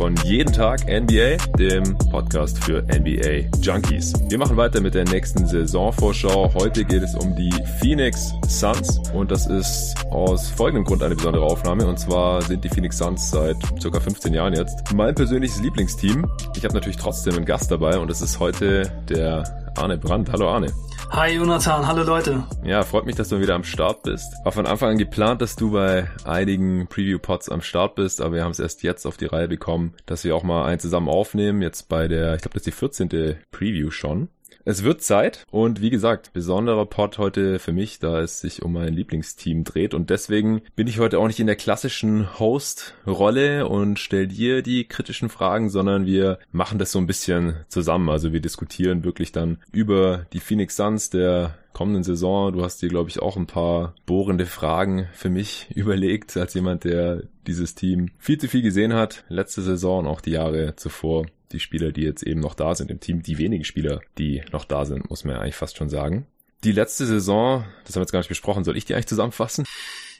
76. Folge von Jeden Tag NBA, dem Podcast für NBA Junkies. Wir machen weiter mit der nächsten Saisonvorschau. Heute geht es um die Phoenix Suns und das ist aus folgendem Grund eine besondere Aufnahme und zwar sind die Phoenix Suns seit circa 15 Jahren jetzt mein persönliches Lieblingsteam. Ich habe natürlich trotzdem einen Gast dabei und es ist heute der Arne Brandt. Hallo Arne. Hi Jonathan, hallo Leute. Ja, freut mich, dass du wieder am Start bist. War von Anfang an geplant, dass du bei einigen Preview-Pods am Start bist, aber wir haben es erst jetzt auf die Reihe bekommen, dass wir auch mal einen zusammen aufnehmen. Jetzt bei der, ich glaube, das ist die 14. Preview schon. Es wird Zeit und wie gesagt, besonderer Pod heute für mich, da es sich um mein Lieblingsteam dreht und deswegen bin ich heute auch nicht in der klassischen Host-Rolle und stell dir die kritischen Fragen, sondern wir machen das so ein bisschen zusammen. Also wir diskutieren wirklich dann über die Phoenix Suns der kommenden Saison. Du hast dir, glaube ich, auch ein paar bohrende Fragen für mich überlegt, als jemand, der dieses Team viel zu viel gesehen hat, letzte Saison und auch die Jahre zuvor die Spieler, die jetzt eben noch da sind im Team, die wenigen Spieler, die noch da sind, muss man ja eigentlich fast schon sagen. Die letzte Saison, das haben wir jetzt gar nicht besprochen, soll ich die eigentlich zusammenfassen?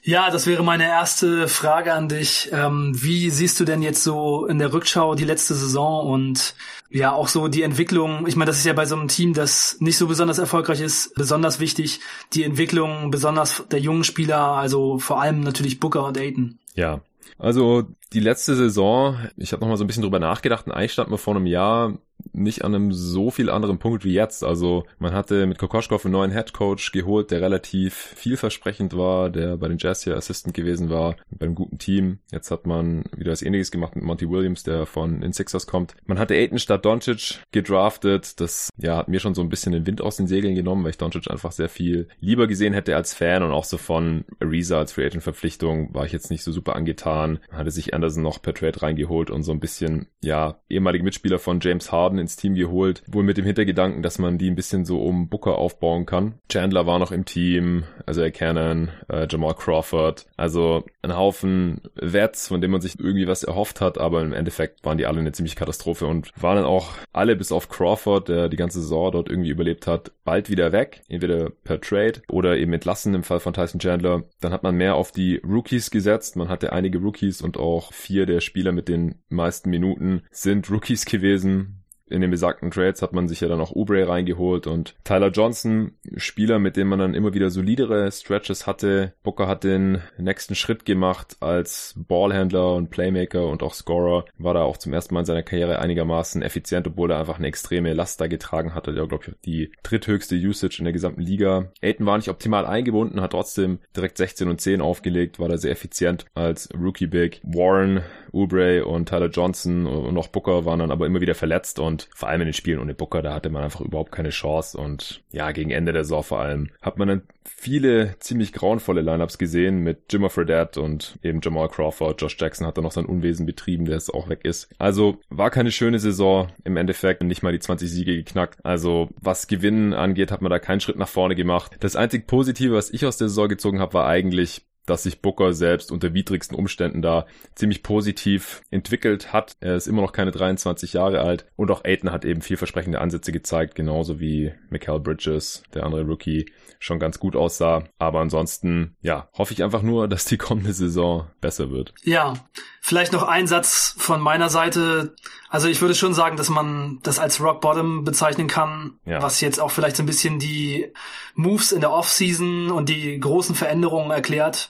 Ja, das wäre meine erste Frage an dich. Ähm, wie siehst du denn jetzt so in der Rückschau die letzte Saison und ja auch so die Entwicklung? Ich meine, das ist ja bei so einem Team, das nicht so besonders erfolgreich ist, besonders wichtig. Die Entwicklung besonders der jungen Spieler, also vor allem natürlich Booker und Aiton. Ja, also die letzte Saison, ich habe noch mal so ein bisschen drüber nachgedacht und eigentlich stand man vor einem Jahr nicht an einem so viel anderen Punkt wie jetzt. Also man hatte mit Kokoschkov einen neuen Head Coach geholt, der relativ vielversprechend war, der bei den Jazz hier Assistant gewesen war, beim guten Team. Jetzt hat man wieder was ähnliches gemacht mit Monty Williams, der von den Sixers kommt. Man hatte Aiton statt Doncic gedraftet. Das ja hat mir schon so ein bisschen den Wind aus den Segeln genommen, weil ich Doncic einfach sehr viel lieber gesehen hätte als Fan und auch so von Ariza als Free Agent Verpflichtung war ich jetzt nicht so super angetan. Man hatte sich Anderson noch per Trade reingeholt und so ein bisschen, ja, ehemalige Mitspieler von James Harden ins Team geholt, wohl mit dem Hintergedanken, dass man die ein bisschen so um Booker aufbauen kann. Chandler war noch im Team, also er Cannon, äh, Jamal Crawford, also ein Haufen Wets, von dem man sich irgendwie was erhofft hat, aber im Endeffekt waren die alle eine ziemliche Katastrophe und waren dann auch alle bis auf Crawford, der die ganze Saison dort irgendwie überlebt hat, bald wieder weg, entweder per Trade oder eben entlassen im Fall von Tyson Chandler. Dann hat man mehr auf die Rookies gesetzt, man hatte einige Rookies und auch vier der Spieler mit den meisten Minuten sind Rookies gewesen in den besagten Trades hat man sich ja dann auch Oubre reingeholt und Tyler Johnson, Spieler, mit dem man dann immer wieder solidere Stretches hatte. Booker hat den nächsten Schritt gemacht als Ballhändler und Playmaker und auch Scorer. War da auch zum ersten Mal in seiner Karriere einigermaßen effizient, obwohl er einfach eine extreme Last da getragen hatte. Der, glaube ich, die dritthöchste Usage in der gesamten Liga. Aiton war nicht optimal eingebunden, hat trotzdem direkt 16 und 10 aufgelegt, war da sehr effizient als Rookie Big. Warren, Oubre und Tyler Johnson und auch Booker waren dann aber immer wieder verletzt und vor allem in den Spielen ohne Booker, da hatte man einfach überhaupt keine Chance und ja, gegen Ende der Saison vor allem hat man dann viele ziemlich grauenvolle Lineups gesehen mit Jimmer Fredette und eben Jamal Crawford. Josh Jackson hat da noch sein Unwesen betrieben, der jetzt auch weg ist. Also war keine schöne Saison im Endeffekt, nicht mal die 20 Siege geknackt. Also was Gewinnen angeht, hat man da keinen Schritt nach vorne gemacht. Das einzig Positive, was ich aus der Saison gezogen habe, war eigentlich dass sich Booker selbst unter widrigsten Umständen da ziemlich positiv entwickelt hat. Er ist immer noch keine 23 Jahre alt und auch Aiton hat eben vielversprechende Ansätze gezeigt, genauso wie Michael Bridges, der andere Rookie, schon ganz gut aussah. Aber ansonsten, ja, hoffe ich einfach nur, dass die kommende Saison besser wird. Ja, vielleicht noch ein Satz von meiner Seite. Also ich würde schon sagen, dass man das als Rock Bottom bezeichnen kann, ja. was jetzt auch vielleicht so ein bisschen die Moves in der Offseason und die großen Veränderungen erklärt.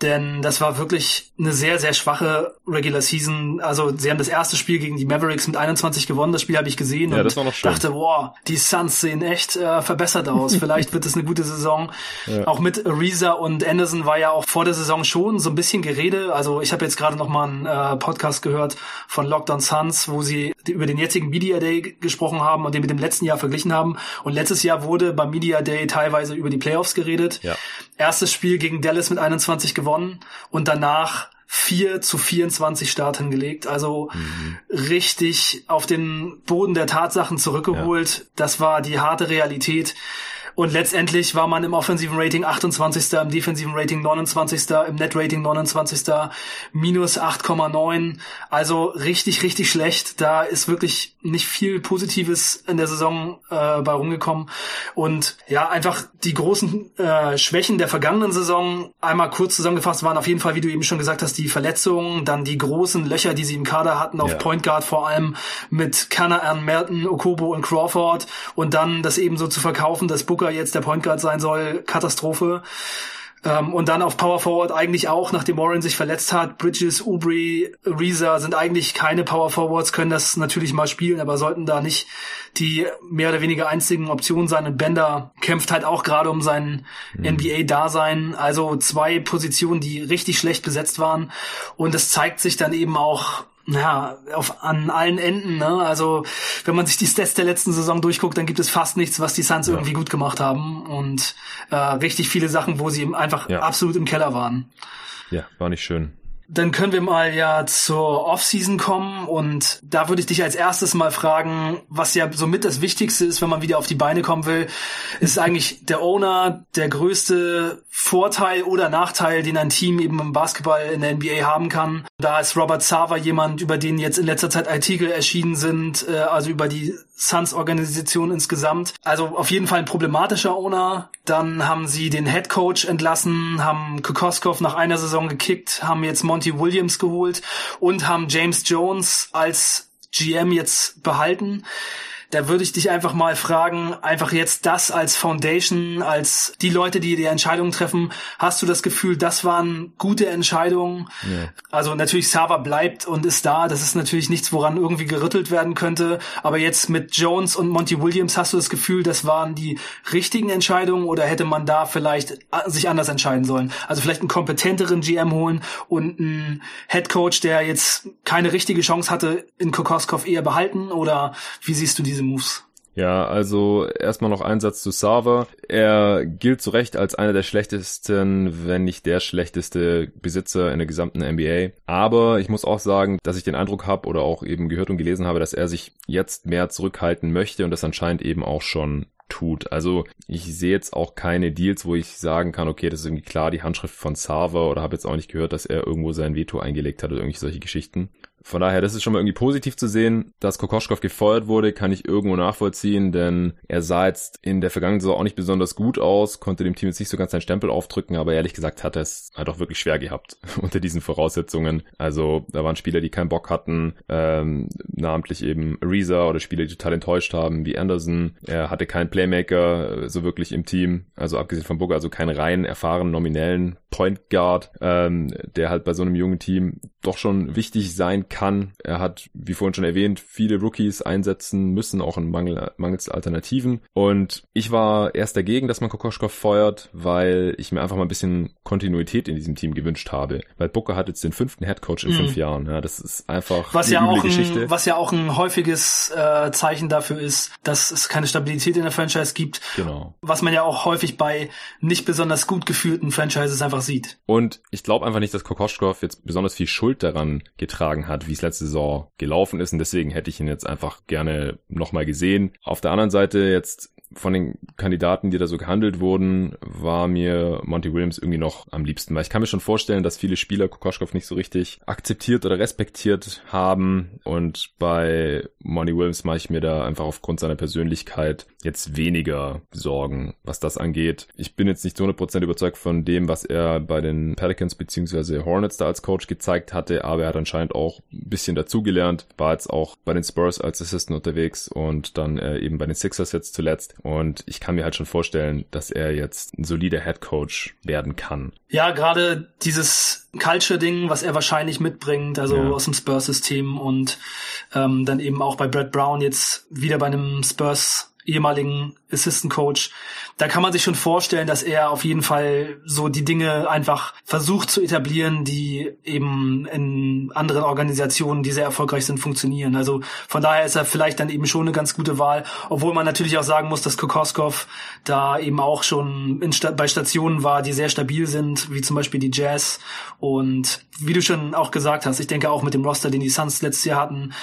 Denn das war wirklich eine sehr, sehr schwache Regular Season. Also sie haben das erste Spiel gegen die Mavericks mit 21 gewonnen. Das Spiel habe ich gesehen ja, und dachte, wow, die Suns sehen echt äh, verbessert aus. Vielleicht wird es eine gute Saison. Ja. Auch mit Ariza und Anderson war ja auch vor der Saison schon so ein bisschen Gerede. Also ich habe jetzt gerade noch mal einen äh, Podcast gehört von Lockdown Suns, wo sie über den jetzigen Media Day gesprochen haben und den mit dem letzten Jahr verglichen haben. Und letztes Jahr wurde beim Media Day teilweise über die Playoffs geredet. Ja. Erstes Spiel gegen Dallas mit 21 gewonnen und danach 4 zu 24 Start hingelegt. Also mhm. richtig auf den Boden der Tatsachen zurückgeholt. Ja. Das war die harte Realität. Und letztendlich war man im offensiven Rating 28., im defensiven Rating 29., im Net Rating 29., minus 8,9. Also richtig, richtig schlecht. Da ist wirklich nicht viel Positives in der Saison äh, bei rumgekommen. Und ja, einfach die großen äh, Schwächen der vergangenen Saison einmal kurz zusammengefasst waren auf jeden Fall, wie du eben schon gesagt hast, die Verletzungen, dann die großen Löcher, die sie im Kader hatten auf ja. Point Guard vor allem mit Canaan, Merton, Okobo und Crawford und dann das eben so zu verkaufen, dass Booker jetzt der Point Guard sein soll, Katastrophe. Ähm, und dann auf Power Forward eigentlich auch, nachdem Warren sich verletzt hat. Bridges, Ubri, Reza sind eigentlich keine Power Forwards, können das natürlich mal spielen, aber sollten da nicht die mehr oder weniger einzigen Optionen sein. Und Bender kämpft halt auch gerade um sein mhm. NBA-Dasein. Also zwei Positionen, die richtig schlecht besetzt waren. Und es zeigt sich dann eben auch ja, auf, an allen Enden. Ne? Also wenn man sich die Stats der letzten Saison durchguckt, dann gibt es fast nichts, was die Suns ja. irgendwie gut gemacht haben und äh, richtig viele Sachen, wo sie einfach ja. absolut im Keller waren. Ja, war nicht schön. Dann können wir mal ja zur Offseason kommen und da würde ich dich als erstes mal fragen, was ja somit das Wichtigste ist, wenn man wieder auf die Beine kommen will, ist eigentlich der Owner der größte Vorteil oder Nachteil, den ein Team eben im Basketball in der NBA haben kann. Da ist Robert Sava jemand, über den jetzt in letzter Zeit Artikel erschienen sind, äh, also über die Suns-Organisation insgesamt. Also auf jeden Fall ein problematischer Owner. Dann haben sie den Head Coach entlassen, haben Kokoskov nach einer Saison gekickt, haben jetzt Monty Williams geholt und haben James Jones als GM jetzt behalten. Da würde ich dich einfach mal fragen, einfach jetzt das als Foundation, als die Leute, die die Entscheidungen treffen, hast du das Gefühl, das waren gute Entscheidungen? Ja. Also natürlich Sava bleibt und ist da, das ist natürlich nichts, woran irgendwie gerüttelt werden könnte, aber jetzt mit Jones und Monty Williams hast du das Gefühl, das waren die richtigen Entscheidungen oder hätte man da vielleicht äh, sich anders entscheiden sollen? Also vielleicht einen kompetenteren GM holen und einen Head Coach, der jetzt keine richtige Chance hatte, in Kokoskov eher behalten oder wie siehst du diese diese Moves. Ja, also erstmal noch ein Satz zu Sava. Er gilt zu Recht als einer der schlechtesten, wenn nicht der schlechteste Besitzer in der gesamten NBA. Aber ich muss auch sagen, dass ich den Eindruck habe oder auch eben gehört und gelesen habe, dass er sich jetzt mehr zurückhalten möchte und das anscheinend eben auch schon tut. Also ich sehe jetzt auch keine Deals, wo ich sagen kann, okay, das ist irgendwie klar die Handschrift von Sava oder habe jetzt auch nicht gehört, dass er irgendwo sein Veto eingelegt hat oder irgendwelche solche Geschichten. Von daher, das ist schon mal irgendwie positiv zu sehen. Dass Kokoschkov gefeuert wurde, kann ich irgendwo nachvollziehen, denn er sah jetzt in der vergangenen Saison auch nicht besonders gut aus, konnte dem Team jetzt nicht so ganz seinen Stempel aufdrücken, aber ehrlich gesagt hat er es halt auch wirklich schwer gehabt unter diesen Voraussetzungen. Also da waren Spieler, die keinen Bock hatten, ähm, namentlich eben Reza oder Spieler, die total enttäuscht haben, wie Anderson. Er hatte keinen Playmaker äh, so wirklich im Team, also abgesehen von Booker, also keinen rein erfahrenen nominellen Point Guard, ähm, der halt bei so einem jungen Team doch schon wichtig sein kann. Er hat, wie vorhin schon erwähnt, viele Rookies einsetzen müssen, auch in Mangel, mangels Alternativen. Und ich war erst dagegen, dass man Kokoschkov feuert, weil ich mir einfach mal ein bisschen Kontinuität in diesem Team gewünscht habe. Weil Booker hat jetzt den fünften Headcoach in mhm. fünf Jahren. Ja, das ist einfach was ja auch ein, Was ja auch ein häufiges äh, Zeichen dafür ist, dass es keine Stabilität in der Franchise gibt. Genau. Was man ja auch häufig bei nicht besonders gut geführten Franchises einfach sieht. Und ich glaube einfach nicht, dass Kokoschkov jetzt besonders viel Schuld daran getragen hat, wie es letzte Saison gelaufen ist. Und deswegen hätte ich ihn jetzt einfach gerne nochmal gesehen. Auf der anderen Seite jetzt von den Kandidaten, die da so gehandelt wurden, war mir Monty Williams irgendwie noch am liebsten, weil ich kann mir schon vorstellen, dass viele Spieler Kokoschkov nicht so richtig akzeptiert oder respektiert haben und bei Monty Williams mache ich mir da einfach aufgrund seiner Persönlichkeit jetzt weniger Sorgen, was das angeht. Ich bin jetzt nicht zu 100% überzeugt von dem, was er bei den Pelicans bzw. Hornets da als Coach gezeigt hatte, aber er hat anscheinend auch ein bisschen dazugelernt, war jetzt auch bei den Spurs als Assistant unterwegs und dann äh, eben bei den Sixers jetzt zuletzt und ich kann mir halt schon vorstellen, dass er jetzt ein solider Head Coach werden kann. Ja, gerade dieses Culture-Ding, was er wahrscheinlich mitbringt, also ja. aus dem Spurs-System und ähm, dann eben auch bei Brad Brown jetzt wieder bei einem Spurs ehemaligen Assistant Coach. Da kann man sich schon vorstellen, dass er auf jeden Fall so die Dinge einfach versucht zu etablieren, die eben in anderen Organisationen, die sehr erfolgreich sind, funktionieren. Also von daher ist er vielleicht dann eben schon eine ganz gute Wahl, obwohl man natürlich auch sagen muss, dass Kokoskov da eben auch schon in, bei Stationen war, die sehr stabil sind, wie zum Beispiel die Jazz. Und wie du schon auch gesagt hast, ich denke auch mit dem Roster, den die Suns letztes Jahr hatten,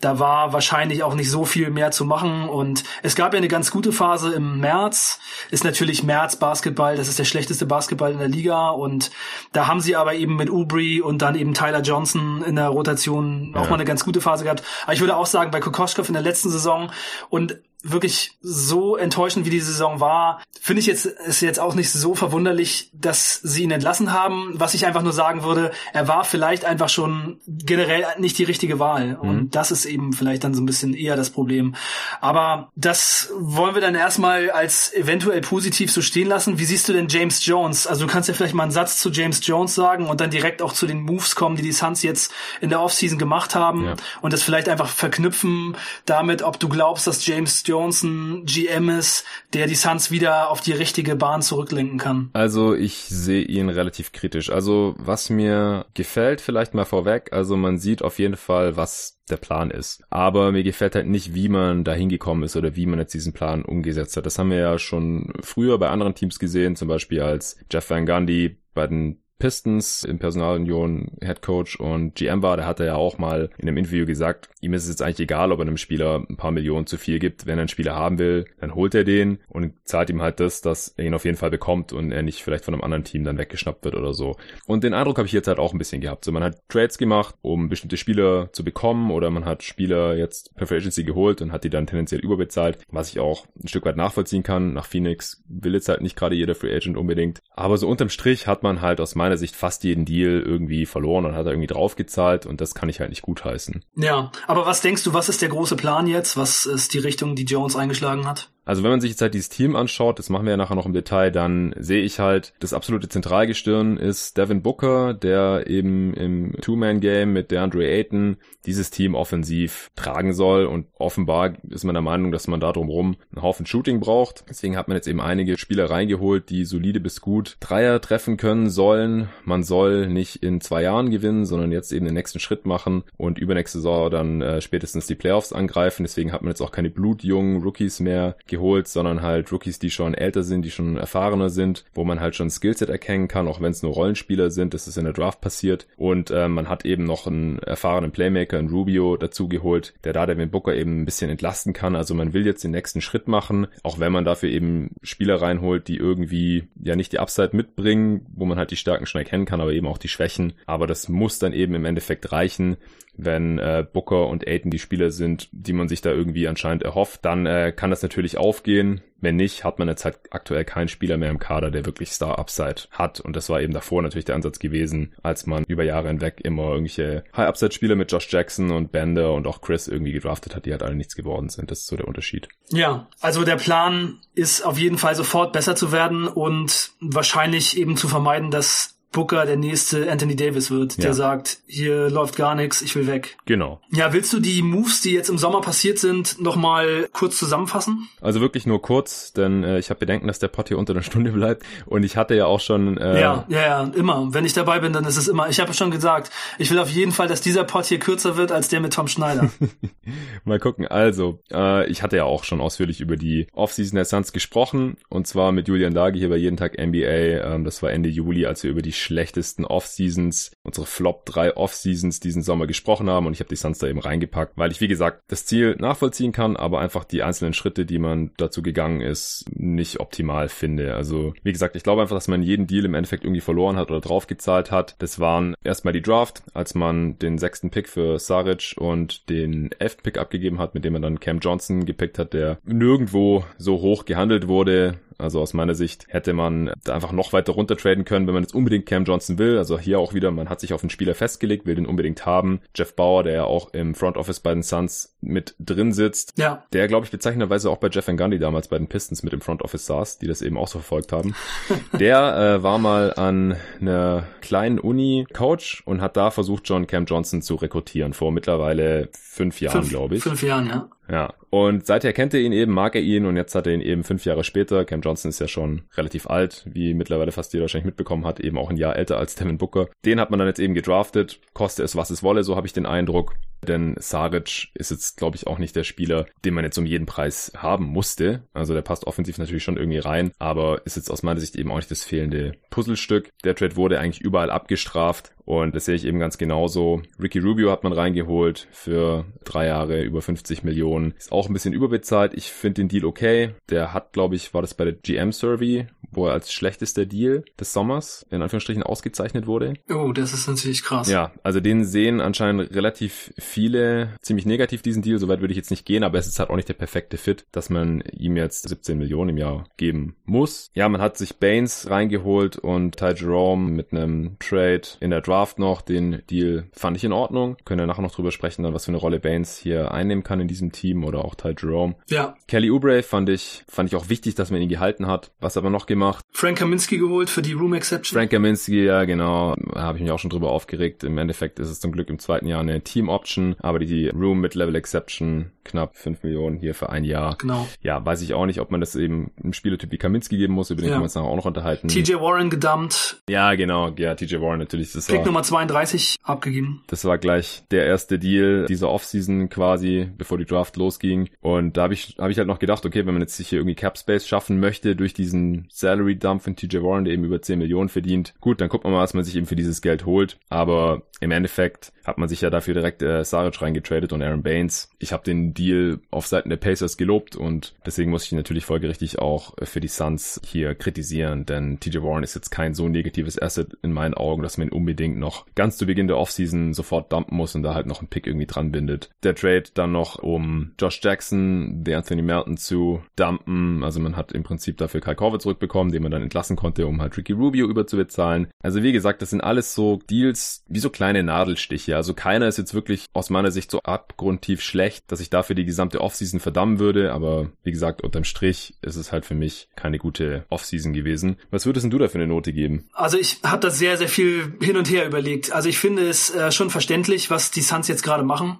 da war wahrscheinlich auch nicht so viel mehr zu machen. Und es gab ja eine ganz gute Phase, Frustphase im März. Ist natürlich März Basketball, das ist der schlechteste Basketball in der Liga und da haben sie aber eben mit Ubri und dann eben Tyler Johnson in der Rotation ja. auch mal eine ganz gute Phase gehabt. Aber ich würde auch sagen, bei Kokoschkov in der letzten Saison und wirklich so enttäuschend wie die Saison war, finde ich jetzt ist jetzt auch nicht so verwunderlich, dass sie ihn entlassen haben. Was ich einfach nur sagen würde, er war vielleicht einfach schon generell nicht die richtige Wahl und mhm. das ist eben vielleicht dann so ein bisschen eher das Problem. Aber das wollen wir dann erstmal als eventuell positiv so stehen lassen. Wie siehst du denn James Jones? Also du kannst ja vielleicht mal einen Satz zu James Jones sagen und dann direkt auch zu den Moves kommen, die die Suns jetzt in der Offseason gemacht haben ja. und das vielleicht einfach verknüpfen damit, ob du glaubst, dass James Jones ein GM ist, der die Suns wieder auf die richtige Bahn zurücklenken kann? Also ich sehe ihn relativ kritisch. Also was mir gefällt, vielleicht mal vorweg, also man sieht auf jeden Fall, was der Plan ist. Aber mir gefällt halt nicht, wie man da hingekommen ist oder wie man jetzt diesen Plan umgesetzt hat. Das haben wir ja schon früher bei anderen Teams gesehen, zum Beispiel als Jeff Van Gundy bei den Pistons im Personalunion Head Coach und GM war, der hatte ja auch mal in einem Interview gesagt, ihm ist es jetzt eigentlich egal, ob er einem Spieler ein paar Millionen zu viel gibt. Wenn er einen Spieler haben will, dann holt er den und zahlt ihm halt das, dass er ihn auf jeden Fall bekommt und er nicht vielleicht von einem anderen Team dann weggeschnappt wird oder so. Und den Eindruck habe ich jetzt halt auch ein bisschen gehabt. So, man hat Trades gemacht, um bestimmte Spieler zu bekommen oder man hat Spieler jetzt per Free Agency geholt und hat die dann tendenziell überbezahlt, was ich auch ein Stück weit nachvollziehen kann. Nach Phoenix will jetzt halt nicht gerade jeder Free Agent unbedingt. Aber so unterm Strich hat man halt aus meiner Sicht fast jeden Deal irgendwie verloren und hat er irgendwie draufgezahlt und das kann ich halt nicht gutheißen. Ja, aber was denkst du, was ist der große Plan jetzt? Was ist die Richtung, die Jones eingeschlagen hat? Also wenn man sich jetzt halt dieses Team anschaut, das machen wir ja nachher noch im Detail, dann sehe ich halt, das absolute Zentralgestirn ist Devin Booker, der eben im Two-Man-Game mit DeAndre Ayton dieses Team offensiv tragen soll und offenbar ist man der Meinung, dass man da drumherum einen Haufen Shooting braucht. Deswegen hat man jetzt eben einige Spieler reingeholt, die solide bis gut Dreier treffen können sollen. Man soll nicht in zwei Jahren gewinnen, sondern jetzt eben den nächsten Schritt machen und übernächste Saison dann äh, spätestens die Playoffs angreifen. Deswegen hat man jetzt auch keine blutjungen Rookies mehr geholt, sondern halt Rookies, die schon älter sind, die schon erfahrener sind, wo man halt schon Skillset erkennen kann, auch wenn es nur Rollenspieler sind. Das ist in der Draft passiert. Und äh, man hat eben noch einen erfahrenen Playmaker in Rubio dazu geholt, der da Devin Booker eben ein bisschen entlasten kann. Also man will jetzt den nächsten Schritt machen, auch wenn man dafür eben Spieler reinholt, die irgendwie ja nicht die Upside mitbringen, wo man halt die Stärken schon erkennen kann, aber eben auch die Schwächen. Aber das muss dann eben im Endeffekt reichen, wenn äh, Booker und Aiton die Spieler sind, die man sich da irgendwie anscheinend erhofft, dann äh, kann das natürlich aufgehen. Wenn nicht, hat man jetzt halt aktuell keinen Spieler mehr im Kader, der wirklich Star-Upside hat. Und das war eben davor natürlich der Ansatz gewesen, als man über Jahre hinweg immer irgendwelche High-Upside-Spieler mit Josh Jackson und Bender und auch Chris irgendwie gedraftet hat, die halt alle nichts geworden sind. Das ist so der Unterschied. Ja, also der Plan ist auf jeden Fall sofort besser zu werden und wahrscheinlich eben zu vermeiden, dass Booker der nächste Anthony Davis wird, der ja. sagt, hier läuft gar nichts, ich will weg. Genau. Ja, willst du die Moves, die jetzt im Sommer passiert sind, nochmal kurz zusammenfassen? Also wirklich nur kurz, denn äh, ich habe Bedenken, dass der Pod hier unter einer Stunde bleibt und ich hatte ja auch schon... Äh ja, ja, ja, immer. Wenn ich dabei bin, dann ist es immer. Ich habe schon gesagt, ich will auf jeden Fall, dass dieser Pod hier kürzer wird als der mit Tom Schneider. Mal gucken. Also, äh, ich hatte ja auch schon ausführlich über die Offseason der Suns gesprochen und zwar mit Julian Lage hier bei Jeden Tag NBA. Ähm, das war Ende Juli, als wir über die schlechtesten Off-Seasons, unsere Flop 3 Off-Seasons diesen Sommer gesprochen haben und ich habe die Suns da eben reingepackt, weil ich wie gesagt das Ziel nachvollziehen kann, aber einfach die einzelnen Schritte, die man dazu gegangen ist, nicht optimal finde. Also wie gesagt, ich glaube einfach, dass man jeden Deal im Endeffekt irgendwie verloren hat oder draufgezahlt hat. Das waren erstmal die Draft, als man den sechsten Pick für Saric und den elften Pick abgegeben hat, mit dem man dann Cam Johnson gepickt hat, der nirgendwo so hoch gehandelt wurde also aus meiner Sicht hätte man da einfach noch weiter runter traden können, wenn man jetzt unbedingt Cam Johnson will. Also hier auch wieder, man hat sich auf einen Spieler festgelegt, will den unbedingt haben. Jeff Bauer, der ja auch im Front Office bei den Suns mit drin sitzt, ja. der glaube ich bezeichnenderweise auch bei Jeff Van Gundy damals bei den Pistons mit im Front Office saß, die das eben auch so verfolgt haben. der äh, war mal an einer kleinen Uni Coach und hat da versucht, John Cam Johnson zu rekrutieren vor mittlerweile fünf Jahren, glaube ich. Fünf Jahren, ja. Ja, und seither kennt er ihn eben, mag er ihn und jetzt hat er ihn eben fünf Jahre später. Cam Johnson ist ja schon relativ alt, wie mittlerweile fast jeder wahrscheinlich mitbekommen hat, eben auch ein Jahr älter als Devin Booker. Den hat man dann jetzt eben gedraftet, koste es was es wolle, so habe ich den Eindruck. Denn Saric ist jetzt, glaube ich, auch nicht der Spieler, den man jetzt um jeden Preis haben musste. Also der passt offensiv natürlich schon irgendwie rein, aber ist jetzt aus meiner Sicht eben auch nicht das fehlende Puzzlestück. Der Trade wurde eigentlich überall abgestraft und das sehe ich eben ganz genauso. Ricky Rubio hat man reingeholt für drei Jahre über 50 Millionen. Ist auch ein bisschen überbezahlt. Ich finde den Deal okay. Der hat, glaube ich, war das bei der GM Survey, wo er als schlechtester Deal des Sommers in Anführungsstrichen ausgezeichnet wurde. Oh, das ist natürlich krass. Ja, also den sehen anscheinend relativ viele ziemlich negativ diesen Deal. Soweit würde ich jetzt nicht gehen, aber es ist halt auch nicht der perfekte Fit, dass man ihm jetzt 17 Millionen im Jahr geben muss. Ja, man hat sich Baines reingeholt und Ty Jerome mit einem Trade in der Draft noch. Den Deal fand ich in Ordnung. Können wir nachher noch drüber sprechen, dann was für eine Rolle Baines hier einnehmen kann in diesem Team oder auch Ty Jerome. Ja. Kelly Oubre fand ich, fand ich auch wichtig, dass man ihn gehalten hat. Was aber noch gemacht? Frank Kaminski geholt für die Room Exception. Frank Kaminski, ja genau. Habe ich mich auch schon drüber aufgeregt. Im Endeffekt ist es zum Glück im zweiten Jahr eine Team Option, aber die Room Mid-Level Exception knapp 5 Millionen hier für ein Jahr. Genau. Ja, weiß ich auch nicht, ob man das eben einem Spielertyp wie Kaminski geben muss, über den ja. können wir uns nachher auch noch unterhalten. TJ Warren gedumpt. Ja, genau, ja, TJ Warren natürlich. Das Pick war, Nummer 32 abgegeben. Das war gleich der erste Deal dieser Offseason quasi, bevor die Draft losging. Und da habe ich, hab ich halt noch gedacht, okay, wenn man jetzt sich hier irgendwie Cap Space schaffen möchte durch diesen Salary Dump von TJ Warren, der eben über 10 Millionen verdient, gut, dann guckt man mal, was man sich eben für dieses Geld holt. Aber im Endeffekt hat man sich ja dafür direkt äh, Saric reingetradet und Aaron Baines. Ich habe den Deal auf Seiten der Pacers gelobt und deswegen muss ich natürlich folgerichtig auch für die Suns hier kritisieren, denn TJ Warren ist jetzt kein so negatives Asset in meinen Augen, dass man ihn unbedingt noch ganz zu Beginn der Offseason sofort dumpen muss und da halt noch einen Pick irgendwie dran bindet. Der Trade dann noch um Josh Jackson, der Anthony Melton zu dumpen, also man hat im Prinzip dafür Kai Korver zurückbekommen, den man dann entlassen konnte, um halt Ricky Rubio überzubezahlen. Also wie gesagt, das sind alles so Deals wie so kleine Nadelstiche. Also keiner ist jetzt wirklich aus meiner Sicht so abgrundtief schlecht, dass ich dafür die gesamte Offseason verdammen würde. Aber wie gesagt, unterm Strich ist es halt für mich keine gute Offseason gewesen. Was würdest du da für eine Note geben? Also ich habe das sehr, sehr viel hin und her überlegt. Also ich finde es äh, schon verständlich, was die Suns jetzt gerade machen.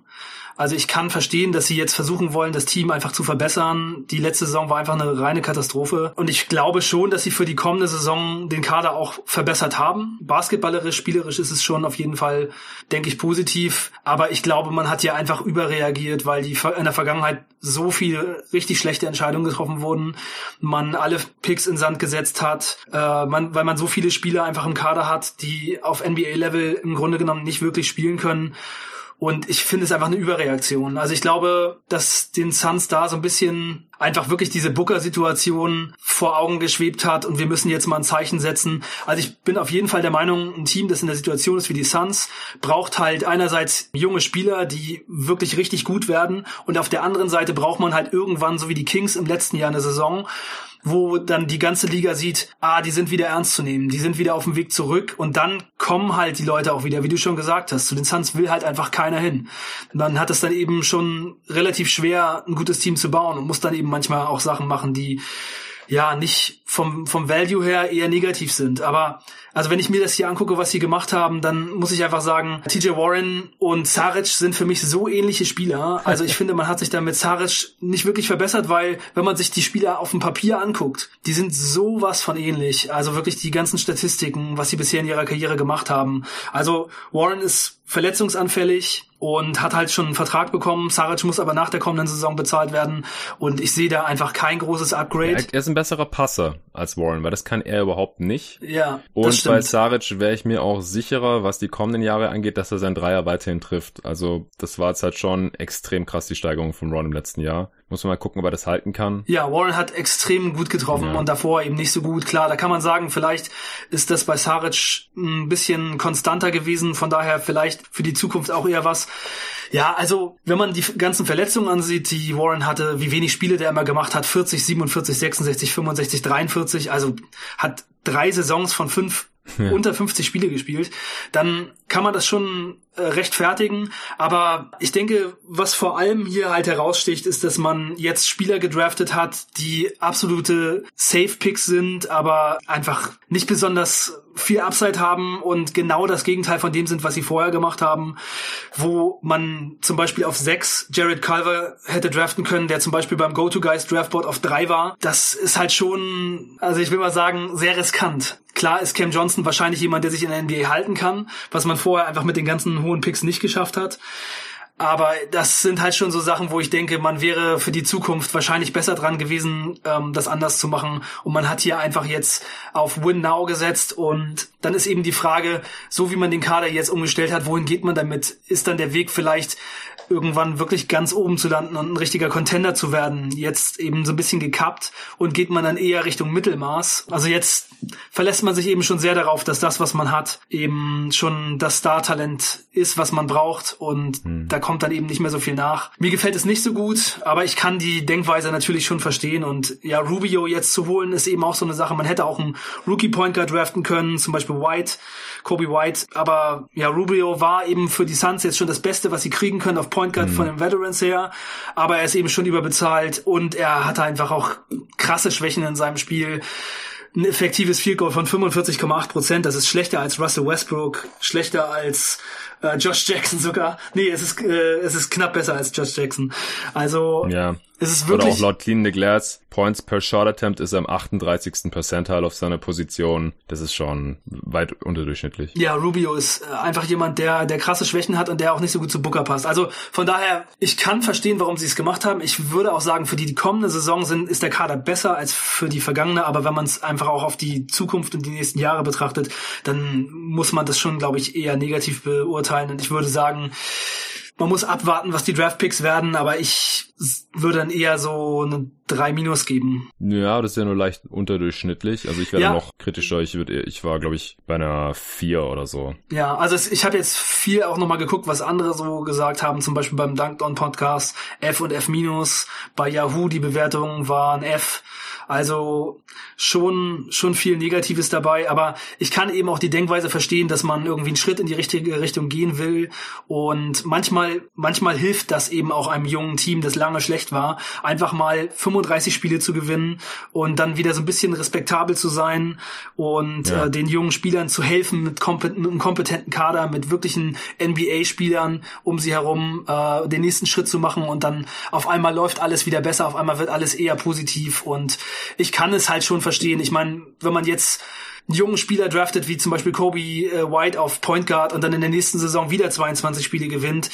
Also ich kann verstehen, dass sie jetzt versuchen wollen, das Team einfach zu verbessern. Die letzte Saison war einfach eine reine Katastrophe. Und ich glaube schon, dass sie für die kommende Saison den Kader auch verbessert haben. Basketballerisch, spielerisch ist es schon auf jeden Fall, denke ich, positiv. Aber ich glaube, man hat ja einfach überreagiert, weil die in der Vergangenheit so viele richtig schlechte Entscheidungen getroffen wurden. Man alle Picks in Sand gesetzt hat, äh, man, weil man so viele Spieler einfach im Kader hat, die auf NBA-Level im Grunde genommen nicht wirklich spielen können. Und ich finde es einfach eine Überreaktion. Also ich glaube, dass den Suns da so ein bisschen einfach wirklich diese Booker-Situation vor Augen geschwebt hat und wir müssen jetzt mal ein Zeichen setzen. Also ich bin auf jeden Fall der Meinung, ein Team, das in der Situation ist wie die Suns, braucht halt einerseits junge Spieler, die wirklich richtig gut werden und auf der anderen Seite braucht man halt irgendwann, so wie die Kings im letzten Jahr eine Saison, wo dann die ganze Liga sieht, ah, die sind wieder ernst zu nehmen, die sind wieder auf dem Weg zurück und dann kommen halt die Leute auch wieder, wie du schon gesagt hast. Zu den Suns will halt einfach keiner hin. Man hat es dann eben schon relativ schwer, ein gutes Team zu bauen und muss dann eben manchmal auch Sachen machen, die ja nicht vom, vom Value her eher negativ sind. Aber also wenn ich mir das hier angucke, was sie gemacht haben, dann muss ich einfach sagen, TJ Warren und Saric sind für mich so ähnliche Spieler. Also ich finde, man hat sich da mit Saric nicht wirklich verbessert, weil wenn man sich die Spieler auf dem Papier anguckt, die sind sowas von ähnlich. Also wirklich die ganzen Statistiken, was sie bisher in ihrer Karriere gemacht haben. Also Warren ist verletzungsanfällig, und hat halt schon einen Vertrag bekommen. Saric muss aber nach der kommenden Saison bezahlt werden und ich sehe da einfach kein großes Upgrade. er ist ein besserer Passer als Warren, weil das kann er überhaupt nicht. Ja. Und bei Saric wäre ich mir auch sicherer, was die kommenden Jahre angeht, dass er seinen Dreier weiterhin trifft. Also das war jetzt halt schon extrem krass die Steigerung von Ron im letzten Jahr. Muss man mal gucken, ob er das halten kann. Ja, Warren hat extrem gut getroffen ja. und davor eben nicht so gut. Klar, da kann man sagen, vielleicht ist das bei Saric ein bisschen konstanter gewesen, von daher vielleicht für die Zukunft auch eher was. Ja, also wenn man die ganzen Verletzungen ansieht, die Warren hatte, wie wenig Spiele der immer gemacht hat, 40, 47, 66, 65, 43, also hat drei Saisons von fünf ja. unter 50 Spiele gespielt, dann kann man das schon rechtfertigen. Aber ich denke, was vor allem hier halt heraussticht, ist, dass man jetzt Spieler gedraftet hat, die absolute Safe-Picks sind, aber einfach nicht besonders viel Upside haben und genau das Gegenteil von dem sind, was sie vorher gemacht haben, wo man zum Beispiel auf sechs Jared Culver hätte draften können, der zum Beispiel beim Go-To-Guys Draftboard auf drei war. Das ist halt schon, also ich will mal sagen, sehr riskant. Klar ist Cam Johnson wahrscheinlich jemand, der sich in der NBA halten kann, was man vorher einfach mit den ganzen hohen Picks nicht geschafft hat. Aber das sind halt schon so Sachen, wo ich denke, man wäre für die Zukunft wahrscheinlich besser dran gewesen, ähm, das anders zu machen. Und man hat hier einfach jetzt auf Win Now gesetzt und dann ist eben die Frage, so wie man den Kader jetzt umgestellt hat, wohin geht man damit? Ist dann der Weg vielleicht irgendwann wirklich ganz oben zu landen und ein richtiger Contender zu werden. Jetzt eben so ein bisschen gekappt und geht man dann eher Richtung Mittelmaß. Also jetzt verlässt man sich eben schon sehr darauf, dass das, was man hat, eben schon das Star-Talent ist, was man braucht und hm. da kommt dann eben nicht mehr so viel nach. Mir gefällt es nicht so gut, aber ich kann die Denkweise natürlich schon verstehen und ja, Rubio jetzt zu holen ist eben auch so eine Sache. Man hätte auch einen Rookie Point Guard draften können, zum Beispiel White, Kobe White, aber ja, Rubio war eben für die Suns jetzt schon das Beste, was sie kriegen können auf Point Guard mhm. von den Veterans her, aber er ist eben schon überbezahlt und er hatte einfach auch krasse Schwächen in seinem Spiel ein effektives Field Goal von 45,8 Prozent. Das ist schlechter als Russell Westbrook, schlechter als äh, Josh Jackson sogar. Nee, es ist, äh, es ist knapp besser als Josh Jackson. Also ja. es ist wirklich. Oder auch laut Clean the Glass, Points per Shot Attempt ist er am 38. Percentile auf seiner Position. Das ist schon weit unterdurchschnittlich. Ja, Rubio ist äh, einfach jemand, der, der krasse Schwächen hat und der auch nicht so gut zu Booker passt. Also von daher, ich kann verstehen, warum sie es gemacht haben. Ich würde auch sagen, für die, die kommende Saison sind, ist der Kader besser als für die vergangene. Aber wenn man es einfach auch auf die Zukunft und die nächsten Jahre betrachtet, dann muss man das schon, glaube ich, eher negativ beurteilen beurteilen. Und ich würde sagen, man muss abwarten, was die Draftpicks werden, aber ich würde dann eher so eine 3 Minus geben. Ja, das ist ja nur leicht unterdurchschnittlich. Also ich wäre ja. noch kritischer. Ich, würde, ich war, glaube ich, bei einer 4 oder so. Ja, also ich habe jetzt viel auch nochmal geguckt, was andere so gesagt haben. Zum Beispiel beim Dunked On Podcast F und F Minus. Bei Yahoo die Bewertungen waren F. Also schon, schon viel Negatives dabei, aber ich kann eben auch die Denkweise verstehen, dass man irgendwie einen Schritt in die richtige Richtung gehen will. Und manchmal, manchmal hilft das eben auch einem jungen Team, das lange schlecht war, einfach mal 35 Spiele zu gewinnen und dann wieder so ein bisschen respektabel zu sein und ja. äh, den jungen Spielern zu helfen mit, kompet mit einem kompetenten Kader, mit wirklichen NBA-Spielern um sie herum, äh, den nächsten Schritt zu machen und dann auf einmal läuft alles wieder besser, auf einmal wird alles eher positiv und ich kann es halt schon verstehen. Ich meine, wenn man jetzt jungen Spieler draftet, wie zum Beispiel Kobe äh, White auf Point Guard und dann in der nächsten Saison wieder 22 Spiele gewinnt,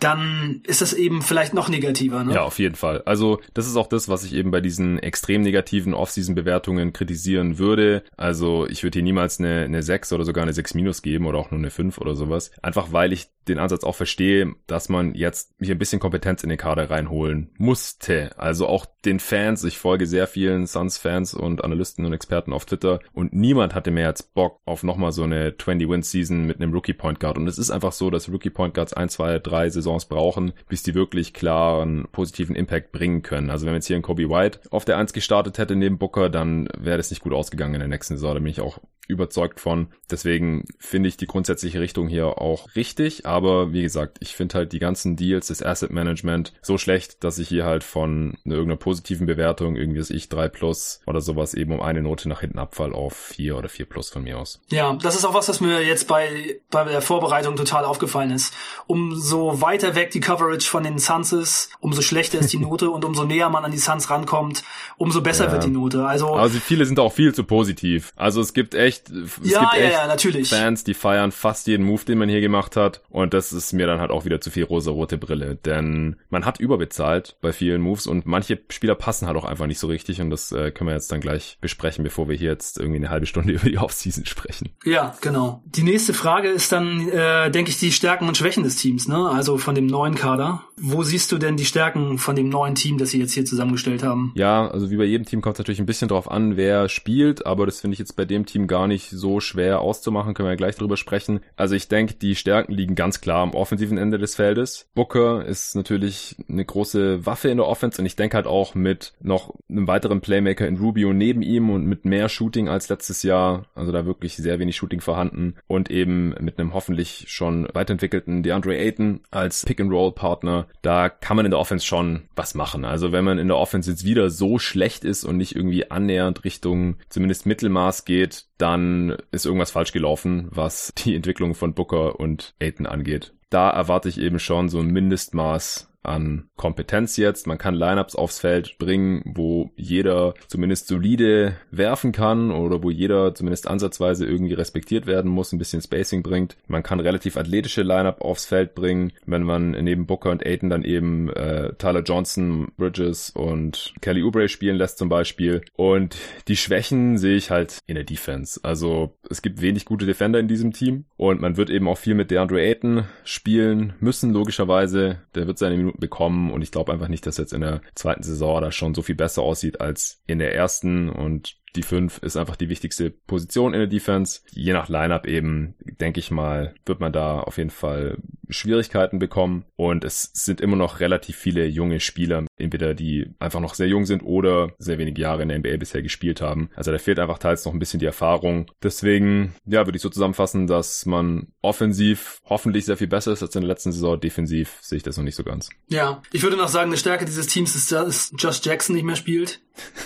dann ist das eben vielleicht noch negativer. Ne? Ja, auf jeden Fall. Also das ist auch das, was ich eben bei diesen extrem negativen Off-Season-Bewertungen kritisieren würde. Also ich würde hier niemals eine, eine 6 oder sogar eine 6 minus geben oder auch nur eine 5 oder sowas. Einfach weil ich den Ansatz auch verstehe, dass man jetzt hier ein bisschen Kompetenz in den Kader reinholen musste. Also auch den Fans, ich folge sehr vielen Suns-Fans und Analysten und Experten auf Twitter und niemand hatte mehr jetzt Bock auf nochmal so eine 20-Win-Season mit einem Rookie-Point Guard. Und es ist einfach so, dass Rookie-Point Guards 1, 2, 3 Saisons brauchen, bis die wirklich klaren positiven Impact bringen können. Also wenn jetzt hier ein Kobe White auf der 1 gestartet hätte neben Booker, dann wäre das nicht gut ausgegangen in der nächsten Saison. Da bin ich auch überzeugt von. Deswegen finde ich die grundsätzliche Richtung hier auch richtig. Aber wie gesagt, ich finde halt die ganzen Deals, das Asset Management so schlecht, dass ich hier halt von irgendeiner positiven Bewertung, irgendwie was ich, 3 plus oder sowas eben um eine Note nach hinten abfall auf 4 oder 4 plus von mir aus. Ja, das ist auch was, was mir jetzt bei, bei der Vorbereitung total aufgefallen ist. Umso weiter weg die Coverage von den Suns ist, umso schlechter ist die Note und umso näher man an die Suns rankommt, umso besser ja. wird die Note. Also, also viele sind auch viel zu positiv. Also es gibt echt echt, es ja, gibt ja, echt ja, natürlich. Fans, die feiern fast jeden Move, den man hier gemacht hat. Und das ist mir dann halt auch wieder zu viel rosa-rote Brille. Denn man hat überbezahlt bei vielen Moves und manche Spieler passen halt auch einfach nicht so richtig. Und das äh, können wir jetzt dann gleich besprechen, bevor wir hier jetzt irgendwie eine halbe Stunde über die Offseason sprechen. Ja, genau. Die nächste Frage ist dann, äh, denke ich, die Stärken und Schwächen des Teams, ne? Also von dem neuen Kader. Wo siehst du denn die Stärken von dem neuen Team, das sie jetzt hier zusammengestellt haben? Ja, also wie bei jedem Team kommt es natürlich ein bisschen drauf an, wer spielt, aber das finde ich jetzt bei dem Team gar nicht so schwer auszumachen, können wir ja gleich drüber sprechen. Also ich denke, die Stärken liegen ganz klar am offensiven Ende des Feldes. Booker ist natürlich eine große Waffe in der Offense und ich denke halt auch mit noch einem weiteren Playmaker in Rubio neben ihm und mit mehr Shooting als letztes Jahr, also da wirklich sehr wenig Shooting vorhanden und eben mit einem hoffentlich schon weiterentwickelten DeAndre Ayton als Pick-and-Roll-Partner da kann man in der Offense schon was machen. Also wenn man in der Offense jetzt wieder so schlecht ist und nicht irgendwie annähernd Richtung zumindest Mittelmaß geht, dann ist irgendwas falsch gelaufen, was die Entwicklung von Booker und Aiton angeht. Da erwarte ich eben schon so ein Mindestmaß an Kompetenz jetzt. Man kann Lineups aufs Feld bringen, wo jeder zumindest solide werfen kann oder wo jeder zumindest ansatzweise irgendwie respektiert werden muss, ein bisschen Spacing bringt. Man kann relativ athletische Lineup aufs Feld bringen, wenn man neben Booker und Aiton dann eben äh, Tyler Johnson, Bridges und Kelly Oubre spielen lässt zum Beispiel. Und die Schwächen sehe ich halt in der Defense. Also es gibt wenig gute Defender in diesem Team und man wird eben auch viel mit DeAndre Ayton spielen müssen, logischerweise. Der wird seine Minuten bekommen. Und ich glaube einfach nicht, dass jetzt in der zweiten Saison da schon so viel besser aussieht als in der ersten. Und die 5 ist einfach die wichtigste Position in der Defense. Je nach Lineup eben, denke ich mal, wird man da auf jeden Fall Schwierigkeiten bekommen. Und es sind immer noch relativ viele junge Spieler, entweder die einfach noch sehr jung sind oder sehr wenige Jahre in der NBA bisher gespielt haben. Also da fehlt einfach teils noch ein bisschen die Erfahrung. Deswegen, ja, würde ich so zusammenfassen, dass man offensiv hoffentlich sehr viel besser ist als in der letzten Saison. Defensiv sehe ich das noch nicht so ganz. Ja, ich würde noch sagen, eine Stärke dieses Teams ist, dass Josh Jackson nicht mehr spielt.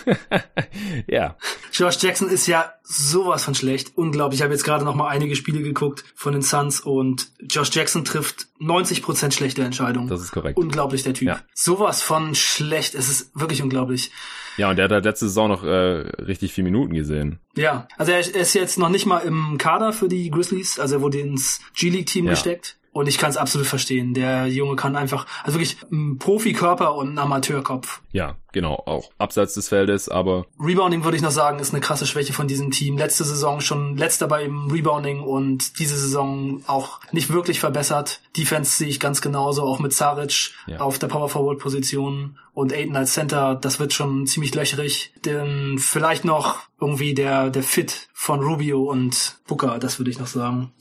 ja. Josh Jackson ist ja sowas von schlecht. Unglaublich. Ich habe jetzt gerade noch mal einige Spiele geguckt von den Suns und Josh Jackson trifft 90% schlechte Entscheidungen. Das ist korrekt. Unglaublich, der Typ. Ja. Sowas von schlecht. Es ist wirklich unglaublich. Ja, und der hat halt letzte Saison noch äh, richtig viel Minuten gesehen. Ja, also er ist jetzt noch nicht mal im Kader für die Grizzlies. Also er wurde ins G-League-Team ja. gesteckt. Und ich kann es absolut verstehen. Der Junge kann einfach, also wirklich ein Profikörper und ein Amateurkopf. Ja, genau, auch abseits des Feldes, aber. Rebounding würde ich noch sagen, ist eine krasse Schwäche von diesem Team. Letzte Saison schon letzter beim Rebounding und diese Saison auch nicht wirklich verbessert. Defense sehe ich ganz genauso, auch mit Saric ja. auf der Power Forward Position und Aiden als Center, das wird schon ziemlich löcherig. Denn vielleicht noch irgendwie der, der Fit von Rubio und Booker, das würde ich noch sagen.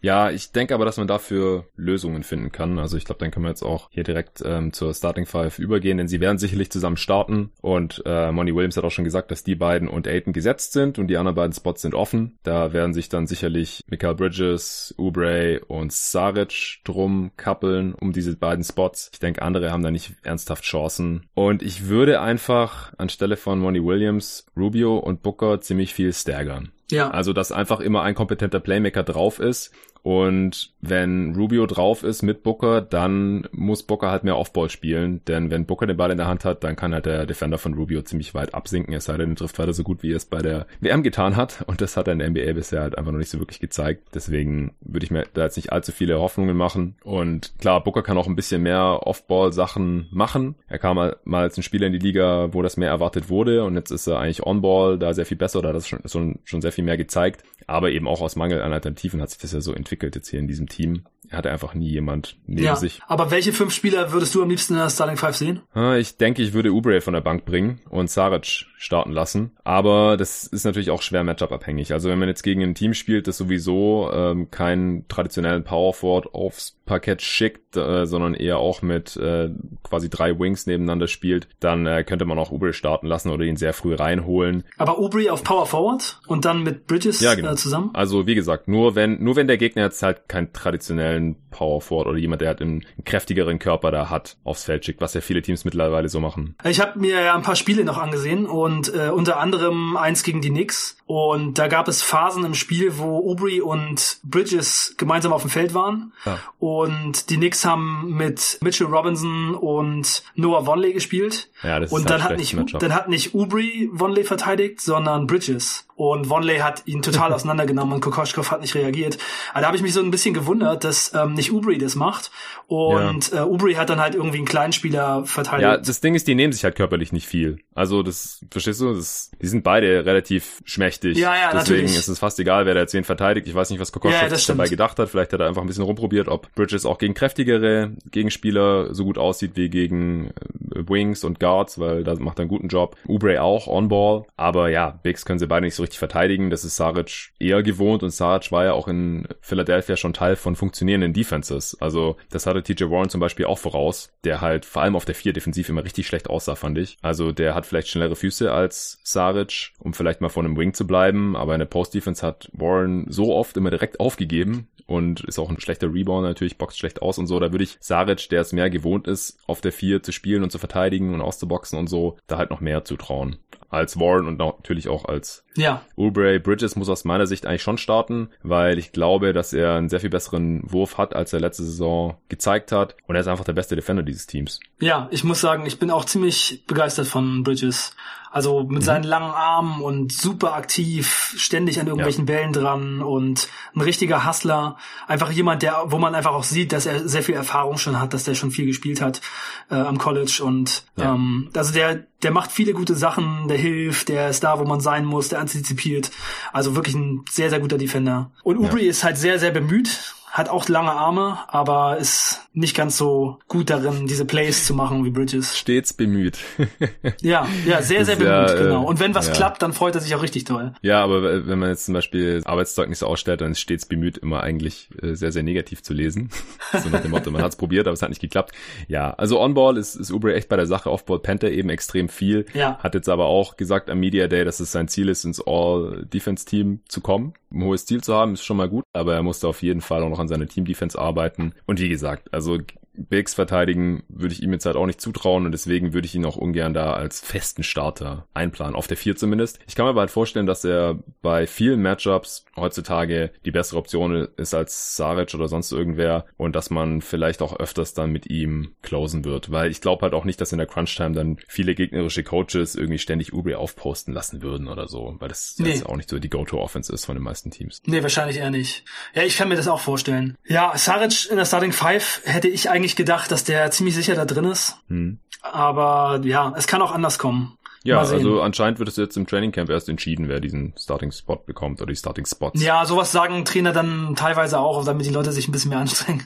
Ja, ich denke aber, dass man dafür Lösungen finden kann. Also ich glaube, dann können wir jetzt auch hier direkt ähm, zur Starting Five übergehen, denn sie werden sicherlich zusammen starten. Und äh, Monty Williams hat auch schon gesagt, dass die beiden und Aiden gesetzt sind und die anderen beiden Spots sind offen. Da werden sich dann sicherlich Mikael Bridges, Oubre und Saric drum kappeln um diese beiden Spots. Ich denke, andere haben da nicht ernsthaft Chancen. Und ich würde einfach anstelle von Monty Williams, Rubio und Booker ziemlich viel staggern. Ja. Also, dass einfach immer ein kompetenter Playmaker drauf ist und wenn Rubio drauf ist mit Booker, dann muss Booker halt mehr Offball spielen. Denn wenn Booker den Ball in der Hand hat, dann kann halt der Defender von Rubio ziemlich weit absinken. Es sei denn, er trifft weiter so gut, wie er es bei der WM getan hat. Und das hat er in der NBA bisher halt einfach noch nicht so wirklich gezeigt. Deswegen würde ich mir da jetzt nicht allzu viele Hoffnungen machen. Und klar, Booker kann auch ein bisschen mehr Offball-Sachen machen. Er kam mal, als ein Spieler in die Liga, wo das mehr erwartet wurde. Und jetzt ist er eigentlich On-Ball da sehr viel besser oder hat das schon, schon, schon sehr viel mehr gezeigt. Aber eben auch aus Mangel an Alternativen hat sich das ja so entwickelt entwickelt jetzt hier in diesem Team. Er hatte einfach nie jemand neben ja, sich. Aber welche fünf Spieler würdest du am liebsten in der Starting Five sehen? Ich denke, ich würde Ubre von der Bank bringen und Saric starten lassen. Aber das ist natürlich auch schwer Matchup-abhängig. Also wenn man jetzt gegen ein Team spielt, das sowieso ähm, keinen traditionellen Power Forward aufs Parkett schickt, äh, sondern eher auch mit äh, quasi drei Wings nebeneinander spielt, dann äh, könnte man auch Ubre starten lassen oder ihn sehr früh reinholen. Aber Ubre auf Power Forward und dann mit Bridges ja, genau. äh, zusammen? Also wie gesagt, nur wenn nur wenn der Gegner jetzt halt keinen traditionellen Power Forward oder jemand, der halt einen, einen kräftigeren Körper da hat, aufs Feld schickt, was ja viele Teams mittlerweile so machen. Ich habe mir ja ein paar Spiele noch angesehen und äh, unter anderem eins gegen die Knicks und da gab es Phasen im Spiel, wo Aubrey und Bridges gemeinsam auf dem Feld waren ja. und die Knicks haben mit Mitchell Robinson und Noah Vonley gespielt ja, das und ist dann hat nicht dann hat nicht Aubrey Vonley verteidigt, sondern Bridges und Vonley hat ihn total auseinandergenommen und Kokoschkov hat nicht reagiert. Aber da habe ich mich so ein bisschen gewundert, dass ähm, nicht Ubri das macht und ja. äh, Ubri hat dann halt irgendwie einen kleinen Spieler verteidigt. Ja, das Ding ist, die nehmen sich halt körperlich nicht viel. Also das, verstehst du, das, die sind beide relativ schmächtig. Ja, ja, Deswegen natürlich. ist es fast egal, wer da jetzt wen verteidigt. Ich weiß nicht, was Kokoschkov ja, dabei gedacht hat. Vielleicht hat er einfach ein bisschen rumprobiert, ob Bridges auch gegen kräftigere Gegenspieler so gut aussieht wie gegen äh, Wings und Guards, weil da macht er einen guten Job. Ubre auch on-ball. Aber ja, Bigs können sie beide nicht so richtig verteidigen. Das ist Saric eher gewohnt und Saric war ja auch in Philadelphia schon Teil von funktionierenden Defenses. Also das hatte TJ Warren zum Beispiel auch voraus, der halt vor allem auf der 4 defensiv immer richtig schlecht aussah, fand ich. Also der hat vielleicht schnellere Füße als Saric, um vielleicht mal vor einem Wing zu bleiben, aber in der Post-Defense hat Warren so oft immer direkt aufgegeben und ist auch ein schlechter Rebounder natürlich, boxt schlecht aus und so. Da würde ich Saric, der es mehr gewohnt ist, auf der 4 zu spielen und zu verteidigen und auszuboxen und so, da halt noch mehr zutrauen. als Warren und natürlich auch als ja. Ulbray. Bridges muss aus meiner Sicht eigentlich schon starten, weil ich glaube, dass er einen sehr viel besseren Wurf hat, als er letzte Saison gezeigt hat. Und er ist einfach der beste Defender dieses Teams. Ja, ich muss sagen, ich bin auch ziemlich begeistert von Bridges. Also mit mhm. seinen langen Armen und super aktiv, ständig an irgendwelchen ja. Bällen dran und ein richtiger Hustler. Einfach jemand, der, wo man einfach auch sieht, dass er sehr viel Erfahrung schon hat, dass der schon viel gespielt hat äh, am College und ja. ähm, also der, der macht viele gute Sachen, der hilft, der ist da, wo man sein muss, der antizipiert. Also wirklich ein sehr, sehr guter Defender. Und Ubri ja. ist halt sehr, sehr bemüht hat auch lange Arme, aber ist nicht ganz so gut darin, diese Plays zu machen wie Bridges. Stets bemüht. ja, ja, sehr, sehr bemüht, ja, genau. Und wenn was ja. klappt, dann freut er sich auch richtig toll. Ja, aber wenn man jetzt zum Beispiel Arbeitszeugnisse ausstellt, dann ist stets bemüht immer eigentlich äh, sehr, sehr negativ zu lesen. so nach dem Motto, man hat es probiert, aber es hat nicht geklappt. Ja, also On-Ball ist, ist Uber echt bei der Sache, Off-Ball Panther eben extrem viel. Ja. Hat jetzt aber auch gesagt am Media Day, dass es sein Ziel ist, ins All-Defense-Team zu kommen. Ein hohes Ziel zu haben, ist schon mal gut, aber er musste auf jeden Fall auch noch an seine Team-Defense arbeiten. Und wie gesagt, also Also Bigs verteidigen würde ich ihm jetzt halt auch nicht zutrauen und deswegen würde ich ihn auch ungern da als festen Starter einplanen, auf der 4 zumindest. Ich kann mir aber halt vorstellen, dass er bei vielen Matchups heutzutage die bessere Option ist als Saric oder sonst irgendwer und dass man vielleicht auch öfters dann mit ihm closen wird, weil ich glaube halt auch nicht, dass in der Crunch-Time dann viele gegnerische Coaches irgendwie ständig Ubre aufposten lassen würden oder so, weil das nee. jetzt auch nicht so die Go-To-Offense ist von den meisten Teams. Nee, wahrscheinlich eher nicht. Ja, ich kann mir das auch vorstellen. Ja, Saric in der Starting Five hätte ich eigentlich eigentlich gedacht, dass der ziemlich sicher da drin ist. Hm. Aber ja, es kann auch anders kommen. Ja, also anscheinend wird es jetzt im Training Camp erst entschieden, wer diesen Starting Spot bekommt oder die Starting Spots. Ja, sowas sagen Trainer dann teilweise auch, damit die Leute sich ein bisschen mehr anstrengen.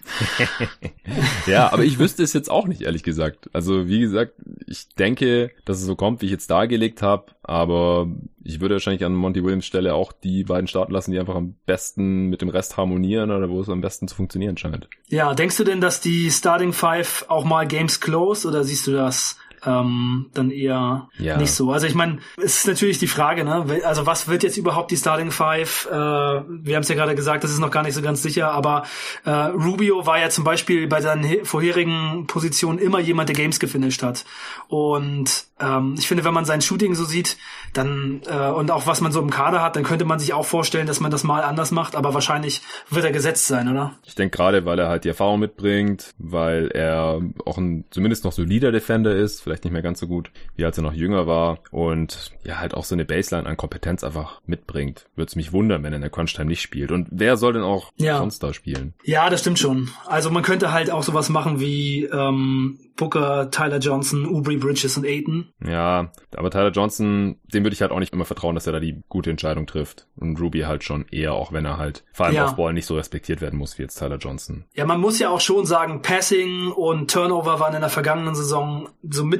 ja, aber ich wüsste es jetzt auch nicht, ehrlich gesagt. Also wie gesagt, ich denke, dass es so kommt, wie ich jetzt dargelegt habe, aber ich würde wahrscheinlich an Monty Williams Stelle auch die beiden starten lassen, die einfach am besten mit dem Rest harmonieren oder wo es am besten zu funktionieren scheint. Ja, denkst du denn, dass die Starting Five auch mal Games close oder siehst du das ähm, dann eher ja. nicht so. Also ich meine, es ist natürlich die Frage, ne? Also was wird jetzt überhaupt die Starting Five? Äh, wir haben es ja gerade gesagt, das ist noch gar nicht so ganz sicher, aber äh, Rubio war ja zum Beispiel bei seinen vorherigen Positionen immer jemand, der Games gefinisht hat. Und ähm, ich finde, wenn man sein Shooting so sieht, dann äh, und auch was man so im Kader hat, dann könnte man sich auch vorstellen, dass man das mal anders macht, aber wahrscheinlich wird er gesetzt sein, oder? Ich denke gerade, weil er halt die Erfahrung mitbringt, weil er auch ein zumindest noch solider Defender ist, vielleicht nicht mehr ganz so gut, wie als er noch jünger war und ja halt auch so eine Baseline an Kompetenz einfach mitbringt. Würde es mich wundern, wenn er in der Crunch Time nicht spielt. Und wer soll denn auch ja. sonst da spielen? Ja, das stimmt schon. Also man könnte halt auch sowas machen wie ähm, Booker, Tyler Johnson, Ubri Bridges und Aiton. Ja, aber Tyler Johnson, dem würde ich halt auch nicht immer vertrauen, dass er da die gute Entscheidung trifft. Und Ruby halt schon eher, auch wenn er halt vor allem ja. auf Ball nicht so respektiert werden muss wie jetzt Tyler Johnson. Ja, man muss ja auch schon sagen, Passing und Turnover waren in der vergangenen Saison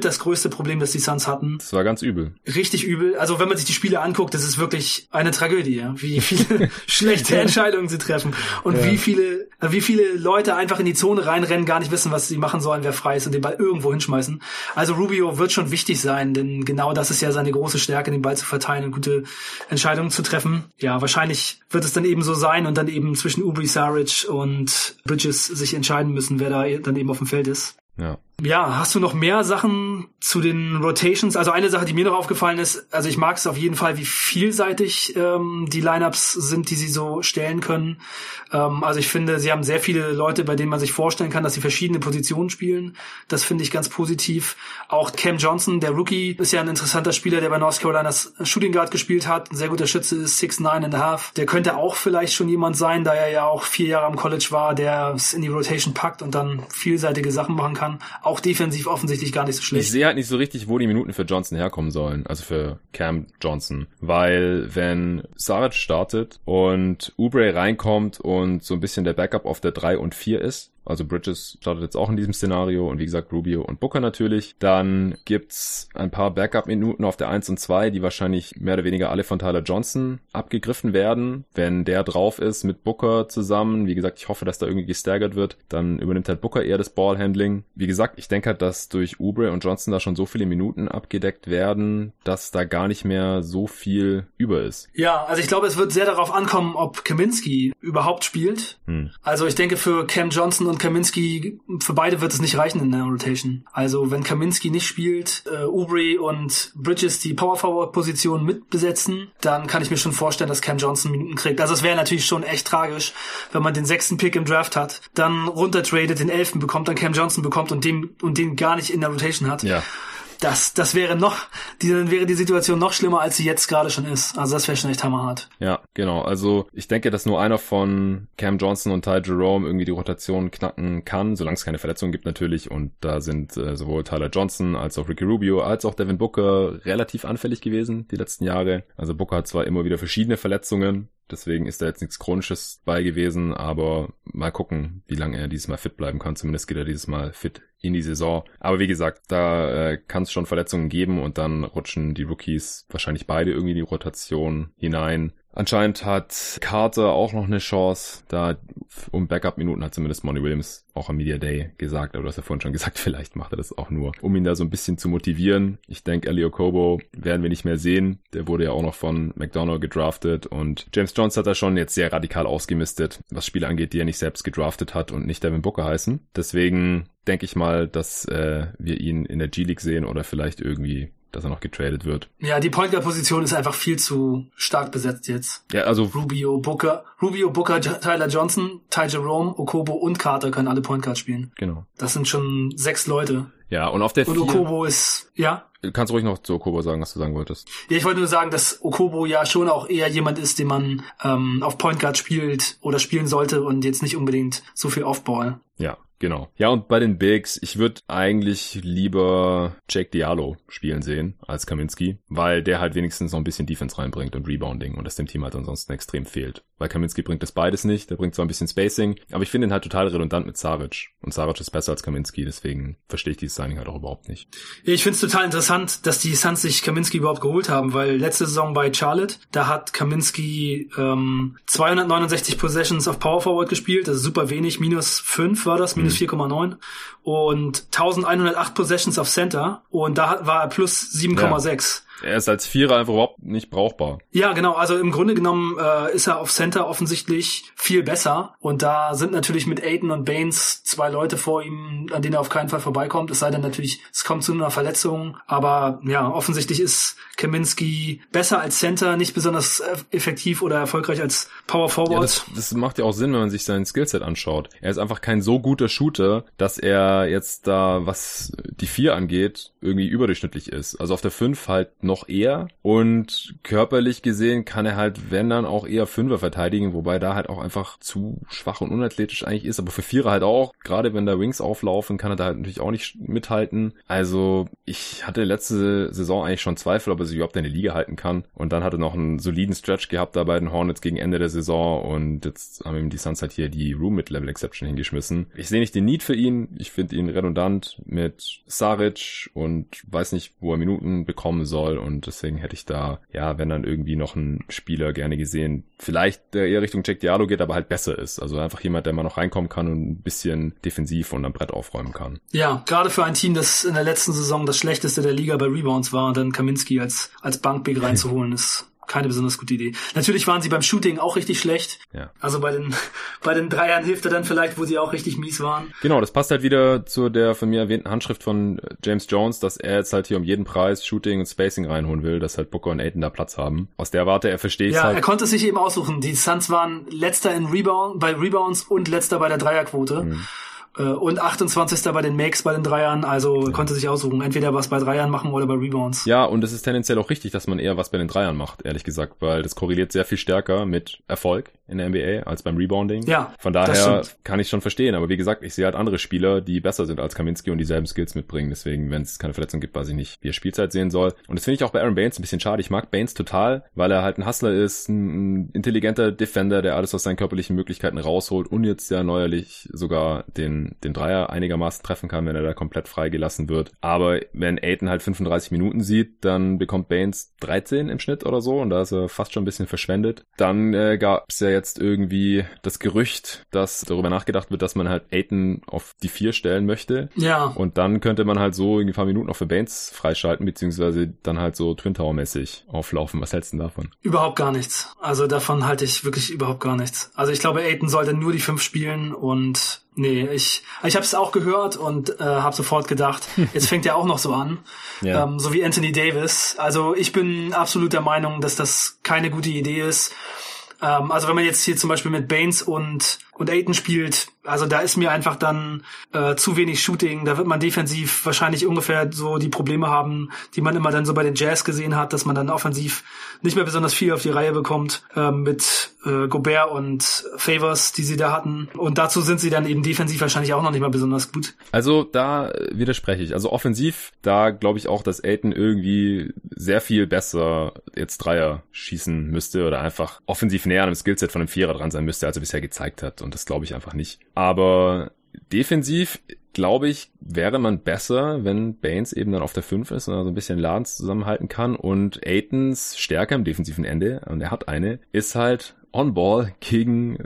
somit das größte Problem, das die Suns hatten. Das war ganz übel. Richtig übel. Also wenn man sich die Spiele anguckt, das ist wirklich eine Tragödie, wie viele schlechte Entscheidungen sie treffen und ja. wie viele, wie viele Leute einfach in die Zone reinrennen, gar nicht wissen, was sie machen sollen, wer frei ist und den Ball irgendwo hinschmeißen. Also Rubio wird schon wichtig sein, denn genau das ist ja seine große Stärke, den Ball zu verteilen und gute Entscheidungen zu treffen. Ja, wahrscheinlich wird es dann eben so sein und dann eben zwischen Ubri Saric und Bridges sich entscheiden müssen, wer da dann eben auf dem Feld ist. Ja. Ja, hast du noch mehr Sachen zu den Rotations? Also eine Sache, die mir noch aufgefallen ist, also ich mag es auf jeden Fall, wie vielseitig ähm, die Lineups sind, die sie so stellen können. Ähm, also ich finde, sie haben sehr viele Leute, bei denen man sich vorstellen kann, dass sie verschiedene Positionen spielen. Das finde ich ganz positiv. Auch Cam Johnson, der Rookie, ist ja ein interessanter Spieler, der bei North Carolina's Shooting Guard gespielt hat. Ein sehr guter Schütze ist six nine and a half. Der könnte auch vielleicht schon jemand sein, da er ja auch vier Jahre am College war, der es in die Rotation packt und dann vielseitige Sachen machen kann auch defensiv offensichtlich gar nicht so schlecht. Ich sehe halt nicht so richtig, wo die Minuten für Johnson herkommen sollen, also für Cam Johnson, weil wenn Saric startet und Ubre reinkommt und so ein bisschen der Backup auf der 3 und 4 ist, also Bridges startet jetzt auch in diesem Szenario und wie gesagt Rubio und Booker natürlich. Dann gibt's ein paar Backup-Minuten auf der 1 und 2, die wahrscheinlich mehr oder weniger alle von Tyler Johnson abgegriffen werden. Wenn der drauf ist mit Booker zusammen, wie gesagt, ich hoffe, dass da irgendwie gestaggert wird, dann übernimmt halt Booker eher das Ballhandling. Wie gesagt, ich denke halt, dass durch Ubre und Johnson da schon so viele Minuten abgedeckt werden, dass da gar nicht mehr so viel über ist. Ja, also ich glaube, es wird sehr darauf ankommen, ob Kaminski überhaupt spielt. Hm. Also ich denke, für Cam Johnson und Kaminski, für beide wird es nicht reichen in der Rotation. Also wenn Kaminski nicht spielt, äh, Ubri und Bridges die Power Forward Position mitbesetzen, dann kann ich mir schon vorstellen, dass Cam Johnson Minuten kriegt. Also es wäre natürlich schon echt tragisch, wenn man den sechsten Pick im Draft hat, dann runtertradet, den elften bekommt, dann Cam Johnson bekommt und dem und den gar nicht in der Rotation hat. Ja das, das wäre noch, die, dann wäre die Situation noch schlimmer, als sie jetzt gerade schon ist. Also das wäre schon echt hammerhart. Ja, genau. Also ich denke, dass nur einer von Cam Johnson und Ty Jerome irgendwie die Rotation knacken kann, solange es keine Verletzungen gibt natürlich. Und da sind äh, sowohl Tyler Johnson als auch Ricky Rubio als auch Devin Booker relativ anfällig gewesen die letzten Jahre. Also Booker hat zwar immer wieder verschiedene Verletzungen, Deswegen ist da jetzt nichts Chronisches bei gewesen, aber mal gucken, wie lange er dieses Mal fit bleiben kann. Zumindest geht er dieses Mal fit in die Saison. Aber wie gesagt, da äh, kann es schon Verletzungen geben und dann rutschen die Rookies wahrscheinlich beide irgendwie in die Rotation hinein. Anscheinend hat Carter auch noch eine Chance. Da um Backup-Minuten hat zumindest Monty Williams auch am Media Day gesagt, aber du hast ja vorhin schon gesagt, vielleicht macht er das auch nur, um ihn da so ein bisschen zu motivieren. Ich denke, Elio Kobo werden wir nicht mehr sehen. Der wurde ja auch noch von McDonough gedraftet und James Jones hat da schon jetzt sehr radikal ausgemistet, was Spiele angeht, die er nicht selbst gedraftet hat und nicht Devin Booker heißen. Deswegen denke ich mal, dass äh, wir ihn in der G-League sehen oder vielleicht irgendwie dass er noch getradet wird. Ja, die Point Guard Position ist einfach viel zu stark besetzt jetzt. Ja, also Rubio, Booker, Rubio, Booker, Tyler Johnson, Ty Jerome, Okobo und Carter können alle Point Guard spielen. Genau. Das sind schon sechs Leute. Ja, und auf der Und Okobo ist, ja? Kannst du ruhig noch zu Okobo sagen, was du sagen wolltest. Ja, ich wollte nur sagen, dass Okobo ja schon auch eher jemand ist, den man ähm, auf Point Guard spielt oder spielen sollte und jetzt nicht unbedingt so viel Offball. Ja, Genau. Ja, und bei den Bigs, ich würde eigentlich lieber Jake Diallo spielen sehen als Kaminski, weil der halt wenigstens noch ein bisschen Defense reinbringt und Rebounding und das dem Team halt ansonsten extrem fehlt. Weil Kaminski bringt das beides nicht, der bringt zwar ein bisschen Spacing, aber ich finde ihn halt total redundant mit Saric. Und Saric ist besser als Kaminski, deswegen verstehe ich dieses Signing halt auch überhaupt nicht. Ich finde es total interessant, dass die Suns sich Kaminski überhaupt geholt haben, weil letzte Saison bei Charlotte, da hat Kaminski ähm, 269 Possessions auf Power Forward gespielt, also super wenig, minus 5 war das, minus 4,9 und 1108 Possessions auf Center und da war er plus 7,6. Er ist als Vierer einfach überhaupt nicht brauchbar. Ja, genau. Also im Grunde genommen äh, ist er auf Center offensichtlich viel besser. Und da sind natürlich mit Aiden und Baines zwei Leute vor ihm, an denen er auf keinen Fall vorbeikommt. Es sei denn natürlich, es kommt zu einer Verletzung. Aber ja, offensichtlich ist Kaminski besser als Center, nicht besonders effektiv oder erfolgreich als Power Forward. Ja, das, das macht ja auch Sinn, wenn man sich sein Skillset anschaut. Er ist einfach kein so guter Shooter, dass er jetzt da, was die vier angeht, irgendwie überdurchschnittlich ist. Also auf der fünf halt noch eher. Und körperlich gesehen kann er halt, wenn dann auch eher Fünfer verteidigen, wobei da halt auch einfach zu schwach und unathletisch eigentlich ist, aber für Vierer halt auch, gerade wenn da Wings auflaufen, kann er da halt natürlich auch nicht mithalten. Also ich hatte letzte Saison eigentlich schon Zweifel, ob er sich überhaupt in der Liga halten kann. Und dann hat er noch einen soliden Stretch gehabt da bei den Hornets gegen Ende der Saison. Und jetzt haben ihm die Suns halt hier die Room mit Level Exception hingeschmissen. Ich sehe nicht den Need für ihn, ich finde ihn redundant mit Saric und weiß nicht, wo er Minuten bekommen soll und deswegen hätte ich da, ja, wenn dann irgendwie noch ein Spieler gerne gesehen, vielleicht der eher Richtung Jack Diallo geht, aber halt besser ist. Also einfach jemand, der mal noch reinkommen kann und ein bisschen defensiv und am Brett aufräumen kann. Ja, gerade für ein Team, das in der letzten Saison das schlechteste der Liga bei Rebounds war, dann Kaminski als, als Bankbig reinzuholen, ist keine besonders gute Idee. Natürlich waren sie beim Shooting auch richtig schlecht. Ja. Also bei den, bei den Dreiern hilft er dann vielleicht, wo sie auch richtig mies waren. Genau, das passt halt wieder zu der von mir erwähnten Handschrift von James Jones, dass er jetzt halt hier um jeden Preis Shooting und Spacing reinholen will, dass halt Booker und Aiden da Platz haben. Aus der Warte, er versteht ja, halt. er konnte sich eben aussuchen. Die Suns waren letzter in Rebound, bei Rebounds und letzter bei der Dreierquote. Mhm. Äh, und 28. bei den Makes bei den Dreiern, also konnte sich aussuchen, entweder was bei Dreiern machen oder bei Rebounds. Ja, und es ist tendenziell auch richtig, dass man eher was bei den Dreiern macht, ehrlich gesagt, weil das korreliert sehr viel stärker mit Erfolg in der NBA als beim Rebounding. Ja. Von daher kann ich schon verstehen, aber wie gesagt, ich sehe halt andere Spieler, die besser sind als Kaminski und dieselben Skills mitbringen, deswegen, wenn es keine Verletzung gibt, weiß ich nicht, wie er Spielzeit sehen soll. Und das finde ich auch bei Aaron Baines ein bisschen schade. Ich mag Baines total, weil er halt ein Hustler ist, ein intelligenter Defender, der alles aus seinen körperlichen Möglichkeiten rausholt und jetzt ja neuerlich sogar den, den Dreier einigermaßen treffen kann, wenn er da komplett freigelassen wird. Aber wenn Aiden halt 35 Minuten sieht, dann bekommt Baines 13 im Schnitt oder so und da ist er fast schon ein bisschen verschwendet. Dann äh, gab es ja jetzt irgendwie das Gerücht, dass darüber nachgedacht wird, dass man halt Aiton auf die vier stellen möchte. Ja. Und dann könnte man halt so irgendwie ein paar Minuten noch für Baines freischalten, beziehungsweise dann halt so Twin Tower mäßig auflaufen. Was hältst du davon? Überhaupt gar nichts. Also davon halte ich wirklich überhaupt gar nichts. Also ich glaube, Aiton sollte nur die fünf spielen und Nee, ich, ich habe es auch gehört und äh, habe sofort gedacht, jetzt fängt er auch noch so an, ja. ähm, so wie Anthony Davis. Also ich bin absolut der Meinung, dass das keine gute Idee ist. Ähm, also wenn man jetzt hier zum Beispiel mit Baines und und Aiton spielt, also da ist mir einfach dann äh, zu wenig Shooting. Da wird man defensiv wahrscheinlich ungefähr so die Probleme haben, die man immer dann so bei den Jazz gesehen hat, dass man dann offensiv nicht mehr besonders viel auf die Reihe bekommt äh, mit äh, Gobert und Favors, die sie da hatten. Und dazu sind sie dann eben defensiv wahrscheinlich auch noch nicht mal besonders gut. Also da widerspreche ich. Also offensiv, da glaube ich auch, dass Aiton irgendwie sehr viel besser jetzt Dreier schießen müsste oder einfach offensiv näher an dem Skillset von einem Vierer dran sein müsste, als er bisher gezeigt hat. Und das glaube ich einfach nicht. Aber defensiv glaube ich, wäre man besser, wenn Baines eben dann auf der 5 ist und also ein bisschen Ladens zusammenhalten kann und Aitons Stärke am defensiven Ende, und er hat eine, ist halt On-Ball gegen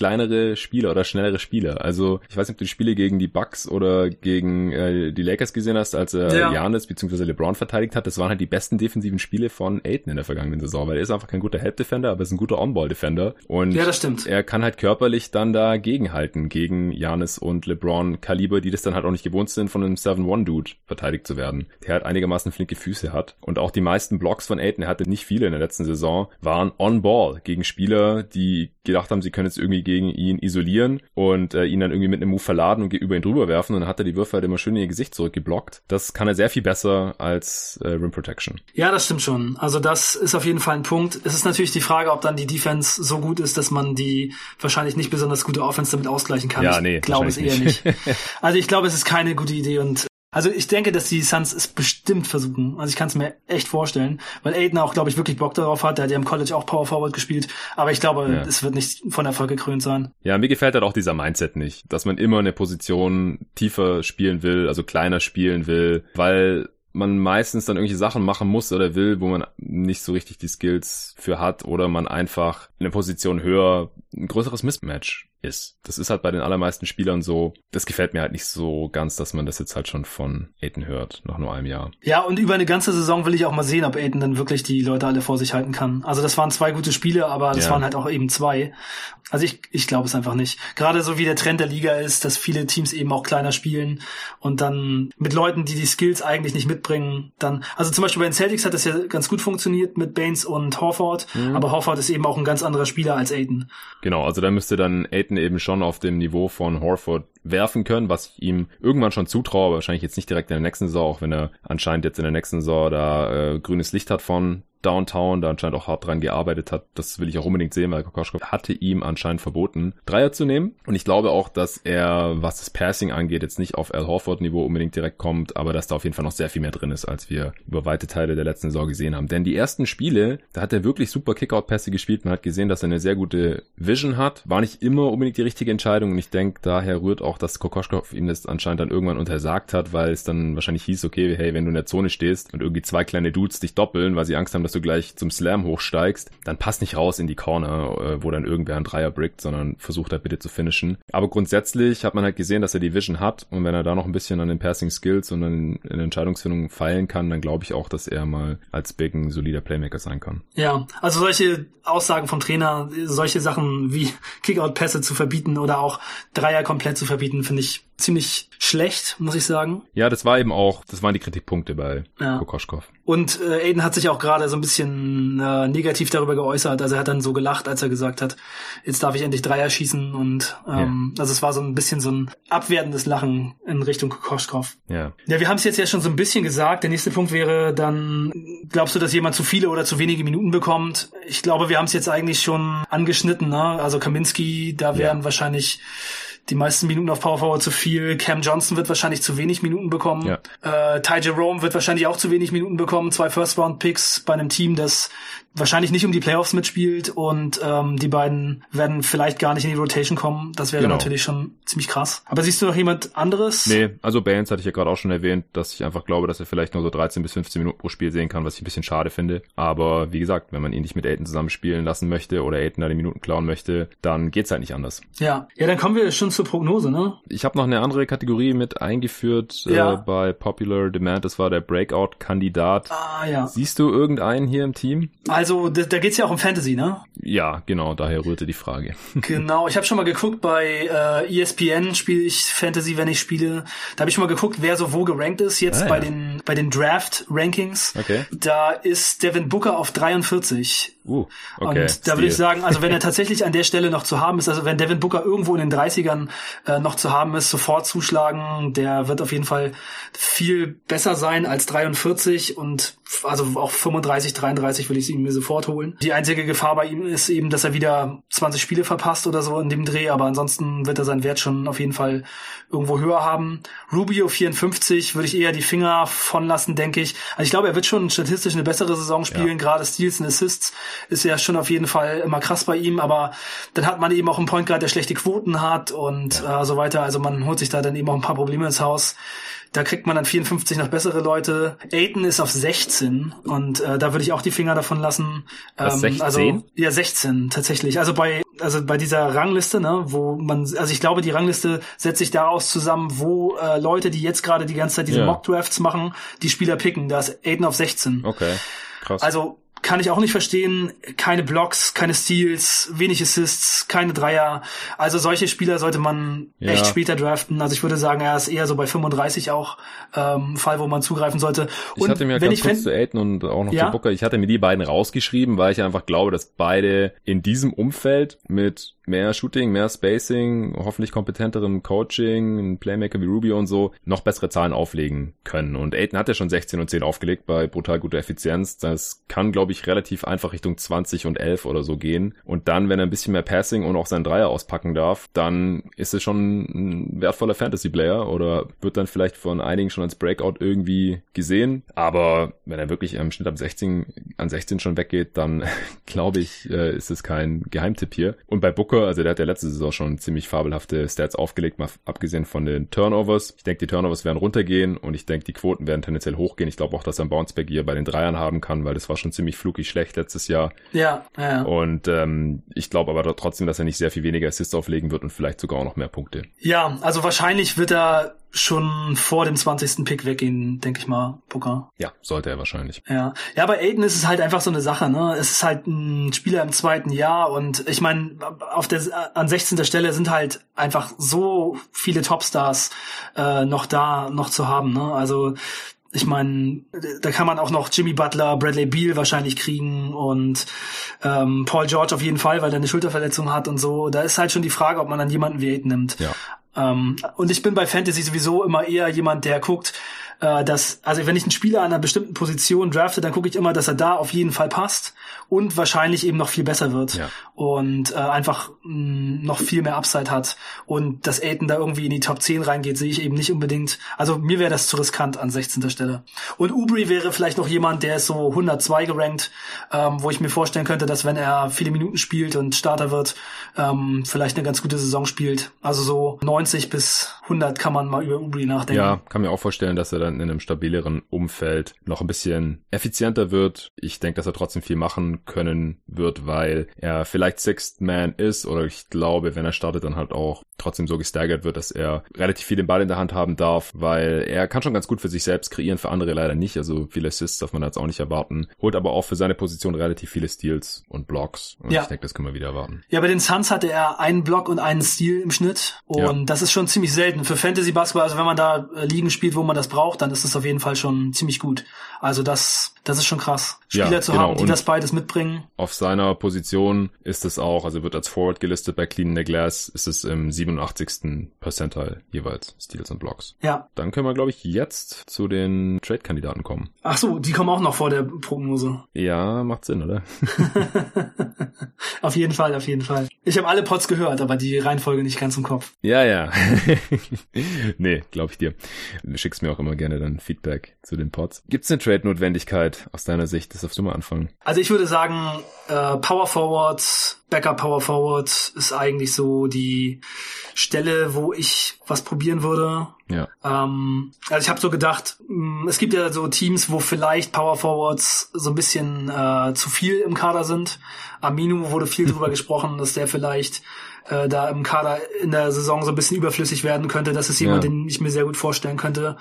kleinere Spieler oder schnellere Spieler. Also ich weiß nicht, ob du die Spiele gegen die Bucks oder gegen äh, die Lakers gesehen hast, als er ja. Janis bzw. LeBron verteidigt hat. Das waren halt die besten defensiven Spiele von Aiden in der vergangenen Saison, weil er ist einfach kein guter Help-Defender, aber ist ein guter On-Ball-Defender. Und ja, das stimmt. er kann halt körperlich dann da gegenhalten gegen Janis und LeBron Kaliber, die das dann halt auch nicht gewohnt sind, von einem 7-1-Dude verteidigt zu werden, der halt einigermaßen flinke Füße hat. Und auch die meisten Blocks von Aiden, er hatte nicht viele in der letzten Saison, waren On-Ball gegen Spieler, die gedacht haben, sie können jetzt irgendwie gegen ihn isolieren und äh, ihn dann irgendwie mit einem Move verladen und über ihn drüber werfen und dann hat er die Würfe halt immer schön in ihr Gesicht zurückgeblockt. Das kann er sehr viel besser als äh, Rim Protection. Ja, das stimmt schon. Also das ist auf jeden Fall ein Punkt. Es ist natürlich die Frage, ob dann die Defense so gut ist, dass man die wahrscheinlich nicht besonders gute Offense damit ausgleichen kann. Ja, nee, ich glaube es eher nicht. also ich glaube, es ist keine gute Idee und also ich denke, dass die Suns es bestimmt versuchen. Also ich kann es mir echt vorstellen, weil Aiden auch, glaube ich, wirklich Bock darauf hat. Der hat ja im College auch Power Forward gespielt. Aber ich glaube, ja. es wird nicht von Erfolg gekrönt sein. Ja, mir gefällt halt auch dieser Mindset nicht, dass man immer eine Position tiefer spielen will, also kleiner spielen will, weil man meistens dann irgendwelche Sachen machen muss oder will, wo man nicht so richtig die Skills für hat oder man einfach in der Position höher ein größeres Mismatch ist. Das ist halt bei den allermeisten Spielern so. Das gefällt mir halt nicht so ganz, dass man das jetzt halt schon von Aiden hört, nach nur einem Jahr. Ja, und über eine ganze Saison will ich auch mal sehen, ob Aiden dann wirklich die Leute alle vor sich halten kann. Also das waren zwei gute Spiele, aber das ja. waren halt auch eben zwei. Also ich, ich glaube es einfach nicht. Gerade so wie der Trend der Liga ist, dass viele Teams eben auch kleiner spielen und dann mit Leuten, die die Skills eigentlich nicht mitbringen, dann, also zum Beispiel bei den Celtics hat das ja ganz gut funktioniert mit Baines und Horford, mhm. aber Horford ist eben auch ein ganz anderer Spieler als Aiden. Genau, also da müsste dann Aiden eben schon auf dem Niveau von Horford werfen können, was ich ihm irgendwann schon zutraue, wahrscheinlich jetzt nicht direkt in der nächsten Saison, auch wenn er anscheinend jetzt in der nächsten Saison da äh, grünes Licht hat von Downtown da anscheinend auch hart dran gearbeitet hat. Das will ich auch unbedingt sehen, weil Kokoschkov hatte ihm anscheinend verboten, Dreier zu nehmen. Und ich glaube auch, dass er, was das Passing angeht, jetzt nicht auf Al Horford Niveau unbedingt direkt kommt, aber dass da auf jeden Fall noch sehr viel mehr drin ist, als wir über weite Teile der letzten Saison gesehen haben. Denn die ersten Spiele, da hat er wirklich super Kickout-Pässe gespielt. Man hat gesehen, dass er eine sehr gute Vision hat. War nicht immer unbedingt die richtige Entscheidung. Und ich denke, daher rührt auch, dass Kokoschkov ihm das anscheinend dann irgendwann untersagt hat, weil es dann wahrscheinlich hieß, okay, hey, wenn du in der Zone stehst und irgendwie zwei kleine Dudes dich doppeln, weil sie Angst haben, dass du gleich zum Slam hochsteigst, dann pass nicht raus in die Corner, äh, wo dann irgendwer ein Dreier brickt, sondern versuch da bitte zu finishen. Aber grundsätzlich hat man halt gesehen, dass er die Vision hat und wenn er da noch ein bisschen an den Passing Skills und an in der Entscheidungsfindung feilen kann, dann glaube ich auch, dass er mal als Big ein solider Playmaker sein kann. Ja, also solche Aussagen vom Trainer, solche Sachen wie Kickout-Pässe zu verbieten oder auch Dreier komplett zu verbieten, finde ich ziemlich schlecht, muss ich sagen. Ja, das war eben auch, das waren die Kritikpunkte bei ja. Kokoschkov. Und äh, Aiden hat sich auch gerade so ein bisschen äh, negativ darüber geäußert. Also er hat dann so gelacht, als er gesagt hat, jetzt darf ich endlich Dreier schießen. Und ähm, ja. also es war so ein bisschen so ein abwertendes Lachen in Richtung Kokoschkov. Ja. Ja, wir haben es jetzt ja schon so ein bisschen gesagt. Der nächste Punkt wäre dann, glaubst du, dass jemand zu viele oder zu wenige Minuten bekommt? Ich glaube, wir haben es jetzt eigentlich schon angeschnitten. Ne? Also Kaminski, da wären ja. wahrscheinlich die meisten Minuten auf Power Forward zu viel. Cam Johnson wird wahrscheinlich zu wenig Minuten bekommen. Ja. Äh, Ty Jerome wird wahrscheinlich auch zu wenig Minuten bekommen. Zwei First-Round-Picks bei einem Team, das wahrscheinlich nicht um die Playoffs mitspielt und ähm, die beiden werden vielleicht gar nicht in die Rotation kommen. Das wäre genau. natürlich schon ziemlich krass. Aber siehst du noch jemand anderes? Nee, also Baines hatte ich ja gerade auch schon erwähnt, dass ich einfach glaube, dass er vielleicht nur so 13 bis 15 Minuten pro Spiel sehen kann, was ich ein bisschen schade finde. Aber wie gesagt, wenn man ihn nicht mit Aiden zusammen spielen lassen möchte oder Aiden da die Minuten klauen möchte, dann geht's halt nicht anders. Ja, ja, dann kommen wir schon zur Prognose, ne? Ich habe noch eine andere Kategorie mit eingeführt äh, ja. äh, bei Popular Demand. Das war der Breakout-Kandidat. Ah ja. Siehst du irgendeinen hier im Team? Also da, da geht's ja auch um Fantasy, ne? Ja, genau. Daher rührte die Frage. genau. Ich habe schon mal geguckt bei äh, ESPN spiele ich Fantasy, wenn ich spiele. Da habe ich schon mal geguckt, wer so wo gerankt ist jetzt ah, bei ja. den bei den Draft Rankings. Okay. Da ist Devin Booker auf 43 Uh, okay. Und da würde ich sagen, also wenn er tatsächlich an der Stelle noch zu haben ist, also wenn Devin Booker irgendwo in den 30ern äh, noch zu haben ist, sofort zuschlagen, der wird auf jeden Fall viel besser sein als 43 und also auch 35, 33 würde ich ihn mir sofort holen. Die einzige Gefahr bei ihm ist eben, dass er wieder 20 Spiele verpasst oder so in dem Dreh, aber ansonsten wird er seinen Wert schon auf jeden Fall irgendwo höher haben. Rubio 54 würde ich eher die Finger von lassen, denke ich. Also ich glaube, er wird schon statistisch eine bessere Saison spielen, ja. gerade Steals und Assists ist ja schon auf jeden Fall immer krass bei ihm, aber dann hat man eben auch einen Point Guard, der schlechte Quoten hat und ja. äh, so weiter. Also man holt sich da dann eben auch ein paar Probleme ins Haus. Da kriegt man dann 54 noch bessere Leute. Aiden ist auf 16 und äh, da würde ich auch die Finger davon lassen. Ähm, 16? Also ja 16 tatsächlich. Also bei also bei dieser Rangliste, ne, wo man also ich glaube die Rangliste setzt sich daraus zusammen, wo äh, Leute, die jetzt gerade die ganze Zeit diese ja. Mock Drafts machen, die Spieler picken. Da ist Aiden auf 16. Okay. Krass. Also kann ich auch nicht verstehen. Keine Blocks, keine Steals, wenig Assists, keine Dreier. Also solche Spieler sollte man ja. echt später draften. Also ich würde sagen, er ist eher so bei 35 auch ähm, Fall, wo man zugreifen sollte. Und ich hatte mir ganz ich kurz zu Aiden und auch noch ja? zu Booker, ich hatte mir die beiden rausgeschrieben, weil ich einfach glaube, dass beide in diesem Umfeld mit mehr Shooting, mehr Spacing, hoffentlich kompetenterem Coaching, ein Playmaker wie Rubio und so, noch bessere Zahlen auflegen können. Und Aiden hat ja schon 16 und 10 aufgelegt bei brutal guter Effizienz. Das kann, glaube ich, relativ einfach Richtung 20 und 11 oder so gehen. Und dann, wenn er ein bisschen mehr Passing und auch seinen Dreier auspacken darf, dann ist es schon ein wertvoller Fantasy-Player oder wird dann vielleicht von einigen schon als Breakout irgendwie gesehen. Aber wenn er wirklich im Schnitt ab 16, an 16 schon weggeht, dann glaube ich, äh, ist es kein Geheimtipp hier. Und bei Booker Booker, also der hat ja letzte Saison schon ziemlich fabelhafte Stats aufgelegt, mal abgesehen von den Turnovers. Ich denke, die Turnovers werden runtergehen und ich denke, die Quoten werden tendenziell hochgehen. Ich glaube auch, dass er ein Bounceback hier bei den Dreiern haben kann, weil das war schon ziemlich flukig schlecht letztes Jahr. Ja, ja. Und ähm, ich glaube aber trotzdem, dass er nicht sehr viel weniger Assists auflegen wird und vielleicht sogar auch noch mehr Punkte. Ja, also wahrscheinlich wird er schon vor dem 20. Pick weggehen, denke ich mal, Booker. Ja, sollte er wahrscheinlich. Ja. Ja, bei Aiden ist es halt einfach so eine Sache, ne? Es ist halt ein Spieler im zweiten Jahr und ich meine, auf der an 16. Stelle sind halt einfach so viele Topstars äh, noch da, noch zu haben, ne? Also ich meine, da kann man auch noch Jimmy Butler, Bradley Beal wahrscheinlich kriegen und ähm, Paul George auf jeden Fall, weil er eine Schulterverletzung hat und so. Da ist halt schon die Frage, ob man dann jemanden wie Aiden nimmt. Ja. Ähm, und ich bin bei Fantasy sowieso immer eher jemand, der guckt, äh, dass, also wenn ich einen Spieler an einer bestimmten Position drafte, dann gucke ich immer, dass er da auf jeden Fall passt und wahrscheinlich eben noch viel besser wird ja. und äh, einfach mh, mm, noch viel mehr Upside hat. Und dass Aiden da irgendwie in die Top 10 reingeht, sehe ich eben nicht unbedingt. Also mir wäre das zu riskant an 16. Stelle. Und Ubri wäre vielleicht noch jemand, der ist so 102 gerankt, ähm, wo ich mir vorstellen könnte, dass wenn er viele Minuten spielt und Starter wird, ähm, vielleicht eine ganz gute Saison spielt. Also so 90 bis 100 kann man mal über Ubri nachdenken. Ja, kann mir auch vorstellen, dass er dann in einem stabileren Umfeld noch ein bisschen effizienter wird. Ich denke, dass er trotzdem viel machen können wird, weil er vielleicht Sixth Man ist oder ich glaube, wenn er startet, dann halt auch trotzdem so gestaggert wird, dass er relativ viel den Ball in der Hand haben darf, weil er kann schon ganz gut für sich selbst kreieren, für andere leider nicht. Also viele Assists darf man jetzt auch nicht erwarten. Holt aber auch für seine Position relativ viele Steals und Blocks. Und ja. ich denke, das können wir wieder erwarten. Ja, bei den Suns hatte er einen Block und einen Steal im Schnitt. Und ja. das ist schon ziemlich selten. Für Fantasy Basketball, also wenn man da Ligen spielt, wo man das braucht, dann ist das auf jeden Fall schon ziemlich gut. Also das Das ist schon krass. Spieler ja, zu genau. haben, die und das beides mitbringen. Auf seiner Position ist es auch, also wird als Forward gelistet bei Clean the Glass, ist es im 87. Percentile jeweils, Steals und Blocks. Ja. Dann können wir, glaube ich, jetzt zu den Trade-Kandidaten kommen. Ach so, die kommen auch noch vor der Prognose. Ja, macht Sinn, oder? auf jeden Fall, auf jeden Fall. Ich habe alle Pots gehört, aber die Reihenfolge nicht ganz im Kopf. Ja, ja. nee, glaube ich dir. Du schickst mir auch immer gerne dann Feedback zu den Pots. Gibt es eine Trade-Notwendigkeit aus deiner Sicht? Das darfst du mal anfangen. Also ich würde sagen, äh, Power Forwards, Backup Power Forwards ist eigentlich so die Stelle, wo ich was probieren würde. Ja. Ähm, also ich habe so gedacht, mm, es gibt ja so Teams, wo vielleicht Power Forwards so ein bisschen äh, zu viel im Kader sind. Aminu wurde viel drüber gesprochen, dass der vielleicht äh, da im Kader in der Saison so ein bisschen überflüssig werden könnte. Das ist jemand, ja. den ich mir sehr gut vorstellen könnte.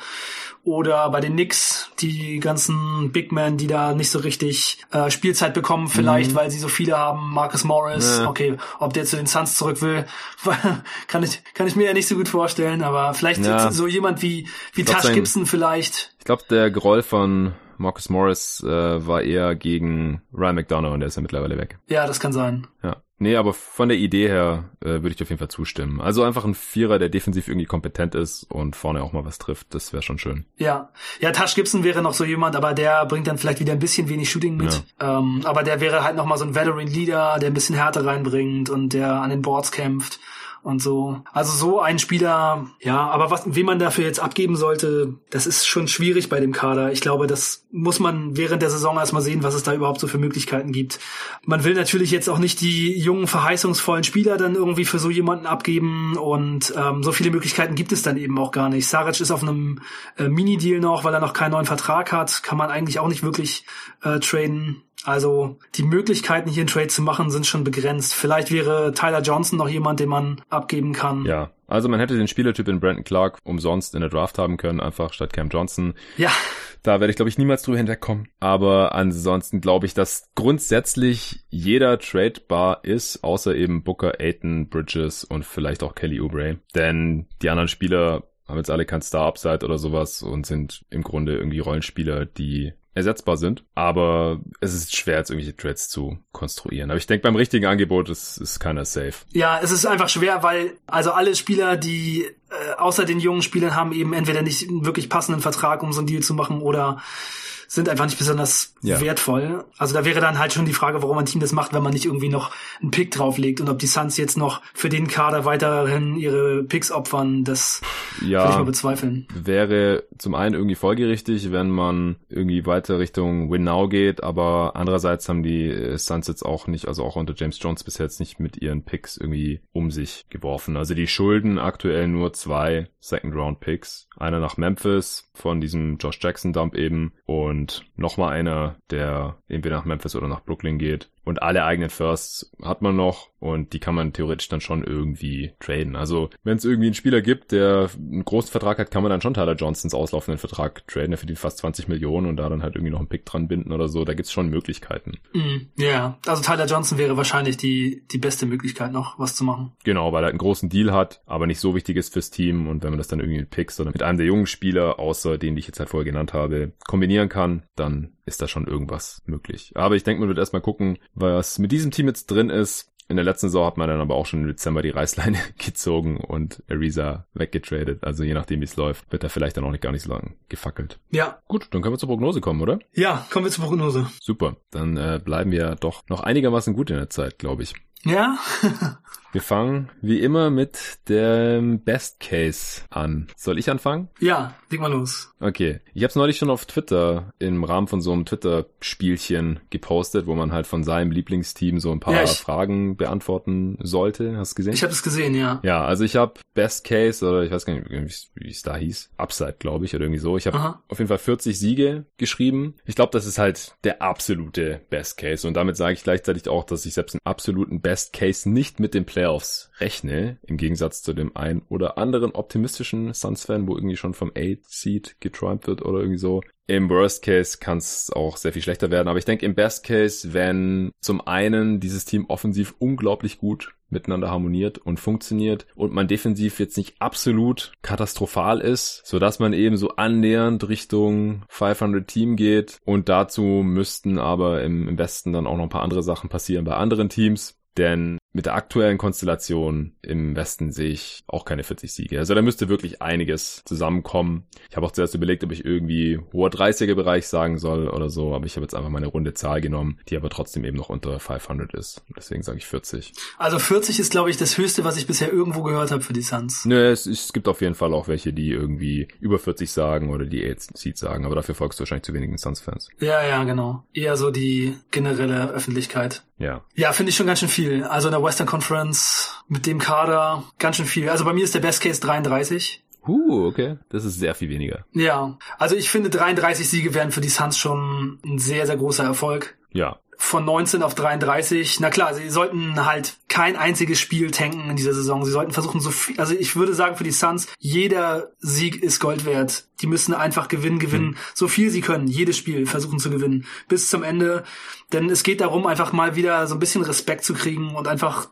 Oder bei den Knicks, die ganzen Big Men, die da nicht so richtig äh, Spielzeit bekommen, vielleicht, mhm. weil sie so viele haben. Marcus Morris, ja. okay, ob der zu den Suns zurück will, kann ich, kann ich mir ja nicht so gut vorstellen, aber vielleicht ja. so jemand wie, wie Tash Gibson vielleicht. Ich glaube, der Groll von Marcus Morris äh, war eher gegen Ryan McDonough und der ist ja mittlerweile weg. Ja, das kann sein. Ja. Nee, aber von der Idee her äh, würde ich auf jeden Fall zustimmen. Also einfach ein Vierer, der defensiv irgendwie kompetent ist und vorne auch mal was trifft, das wäre schon schön. Ja, ja, Tash Gibson wäre noch so jemand, aber der bringt dann vielleicht wieder ein bisschen wenig Shooting mit. Ja. Ähm, aber der wäre halt noch mal so ein Veteran Leader, der ein bisschen Härte reinbringt und der an den Boards kämpft und so. Also so ein Spieler, ja, aber was, wen man dafür jetzt abgeben sollte, das ist schon schwierig bei dem Kader. Ich glaube, das muss man während der Saison erstmal sehen, was es da überhaupt so für Möglichkeiten gibt. Man will natürlich jetzt auch nicht die jungen, verheißungsvollen Spieler dann irgendwie für so jemanden abgeben und ähm, so viele Möglichkeiten gibt es dann eben auch gar nicht. Saric ist auf einem äh, Mini-Deal noch, weil er noch keinen neuen Vertrag hat, kann man eigentlich auch nicht wirklich äh, traden. Also die Möglichkeiten hier einen Trade zu machen sind schon begrenzt. Vielleicht wäre Tyler Johnson noch jemand, den man abgeben kann. Ja, also man hätte den Spielertyp in Brandon Clark umsonst in der Draft haben können, einfach statt Cam Johnson. Ja. Da werde ich, glaube ich, niemals drüber hinterkommen. Aber ansonsten glaube ich, dass grundsätzlich jeder tradebar ist, außer eben Booker, Aiton, Bridges und vielleicht auch Kelly Oubre. Denn die anderen Spieler haben jetzt alle kein Star-Upside oder sowas und sind im Grunde irgendwie Rollenspieler, die ersetzbar sind. Aber es ist schwer, jetzt irgendwelche Trades zu konstruieren. Aber ich denke, beim richtigen Angebot ist, ist keiner safe. Ja, es ist einfach schwer, weil also alle Spieler, die äh, außer den jungen Spielern haben eben entweder nicht einen wirklich passenden Vertrag, um so einen Deal zu machen oder sind einfach nicht besonders ja. wertvoll. Also da wäre dann halt schon die Frage, warum ein Team das macht, wenn man nicht irgendwie noch einen Pick drauflegt und ob die Suns jetzt noch für den Kader weiterhin ihre Picks opfern, das ja, würde ich mal bezweifeln. Wäre zum einen irgendwie folgerichtig, wenn man irgendwie weiter Richtung Win Now geht, aber andererseits haben die Suns jetzt auch nicht, also auch unter James Jones bisher jetzt nicht mit ihren Picks irgendwie um sich geworfen. Also die schulden aktuell nur zwei Second Round Picks. Einer nach Memphis von diesem Josh Jackson Dump eben und nochmal einer, der entweder nach Memphis oder nach Brooklyn geht. Und alle eigenen Firsts hat man noch und die kann man theoretisch dann schon irgendwie traden. Also wenn es irgendwie einen Spieler gibt, der einen großen Vertrag hat, kann man dann schon Tyler Johnsons auslaufenden Vertrag traden. Der verdient fast 20 Millionen und da dann halt irgendwie noch einen Pick dran binden oder so. Da gibt's schon Möglichkeiten. Mm, ja, yeah. also Tyler Johnson wäre wahrscheinlich die, die beste Möglichkeit noch, was zu machen. Genau, weil er halt einen großen Deal hat, aber nicht so wichtig ist fürs Team und wenn man das dann irgendwie mit Picks oder mit einem der jungen Spieler, außer denen, die ich jetzt halt vorher genannt habe, kombinieren kann, dann ist da schon irgendwas möglich. Aber ich denke, man wird erstmal gucken, was mit diesem Team jetzt drin ist. In der letzten Saison hat man dann aber auch schon im Dezember die Reißleine gezogen und Ariza weggetradet. Also je nachdem, wie es läuft, wird er vielleicht dann auch nicht gar nicht so lange gefackelt. Ja. Gut, dann können wir zur Prognose kommen, oder? Ja, kommen wir zur Prognose. Super. Dann äh, bleiben wir doch noch einigermaßen gut in der Zeit, glaube ich. Ja. Wir fangen wie immer mit dem Best Case an. Soll ich anfangen? Ja, leg mal los. Okay. Ich habe es neulich schon auf Twitter im Rahmen von so einem Twitter-Spielchen gepostet, wo man halt von seinem Lieblingsteam so ein paar ja, Fragen beantworten sollte. Hast du gesehen? Ich habe es gesehen, ja. Ja, also ich habe Best Case oder ich weiß gar nicht, wie es da hieß. Upside, glaube ich, oder irgendwie so. Ich habe auf jeden Fall 40 Siege geschrieben. Ich glaube, das ist halt der absolute Best Case. Und damit sage ich gleichzeitig auch, dass ich selbst einen absoluten Best Case nicht mit den Playoffs rechne, im Gegensatz zu dem ein oder anderen optimistischen Suns-Fan, wo irgendwie schon vom 8-Seed geträumt wird oder irgendwie so. Im Worst Case kann es auch sehr viel schlechter werden, aber ich denke im Best Case, wenn zum einen dieses Team offensiv unglaublich gut miteinander harmoniert und funktioniert und man defensiv jetzt nicht absolut katastrophal ist, so dass man eben so annähernd Richtung 500 Team geht und dazu müssten aber im, im Westen dann auch noch ein paar andere Sachen passieren bei anderen Teams. Denn mit der aktuellen Konstellation im Westen sehe ich auch keine 40 Siege. Also da müsste wirklich einiges zusammenkommen. Ich habe auch zuerst überlegt, ob ich irgendwie hoher 30er Bereich sagen soll oder so, aber ich habe jetzt einfach meine runde Zahl genommen, die aber trotzdem eben noch unter 500 ist. Deswegen sage ich 40. Also 40 ist, glaube ich, das höchste, was ich bisher irgendwo gehört habe für die Suns. Nö, es, es gibt auf jeden Fall auch welche, die irgendwie über 40 sagen oder die 8 Seed sagen, aber dafür folgst du wahrscheinlich zu wenigen Suns-Fans. Ja, ja, genau. Eher so die generelle Öffentlichkeit. Ja. Ja, finde ich schon ganz schön viel. Also in der Western Conference mit dem Kader ganz schön viel. Also bei mir ist der Best Case 33. Uh, okay. Das ist sehr viel weniger. Ja. Also ich finde 33 Siege wären für die Suns schon ein sehr, sehr großer Erfolg. Ja von 19 auf 33. Na klar, sie sollten halt kein einziges Spiel tanken in dieser Saison. Sie sollten versuchen, so viel, also ich würde sagen für die Suns, jeder Sieg ist Gold wert. Die müssen einfach gewinnen, gewinnen, mhm. so viel sie können, jedes Spiel versuchen zu gewinnen, bis zum Ende. Denn es geht darum, einfach mal wieder so ein bisschen Respekt zu kriegen und einfach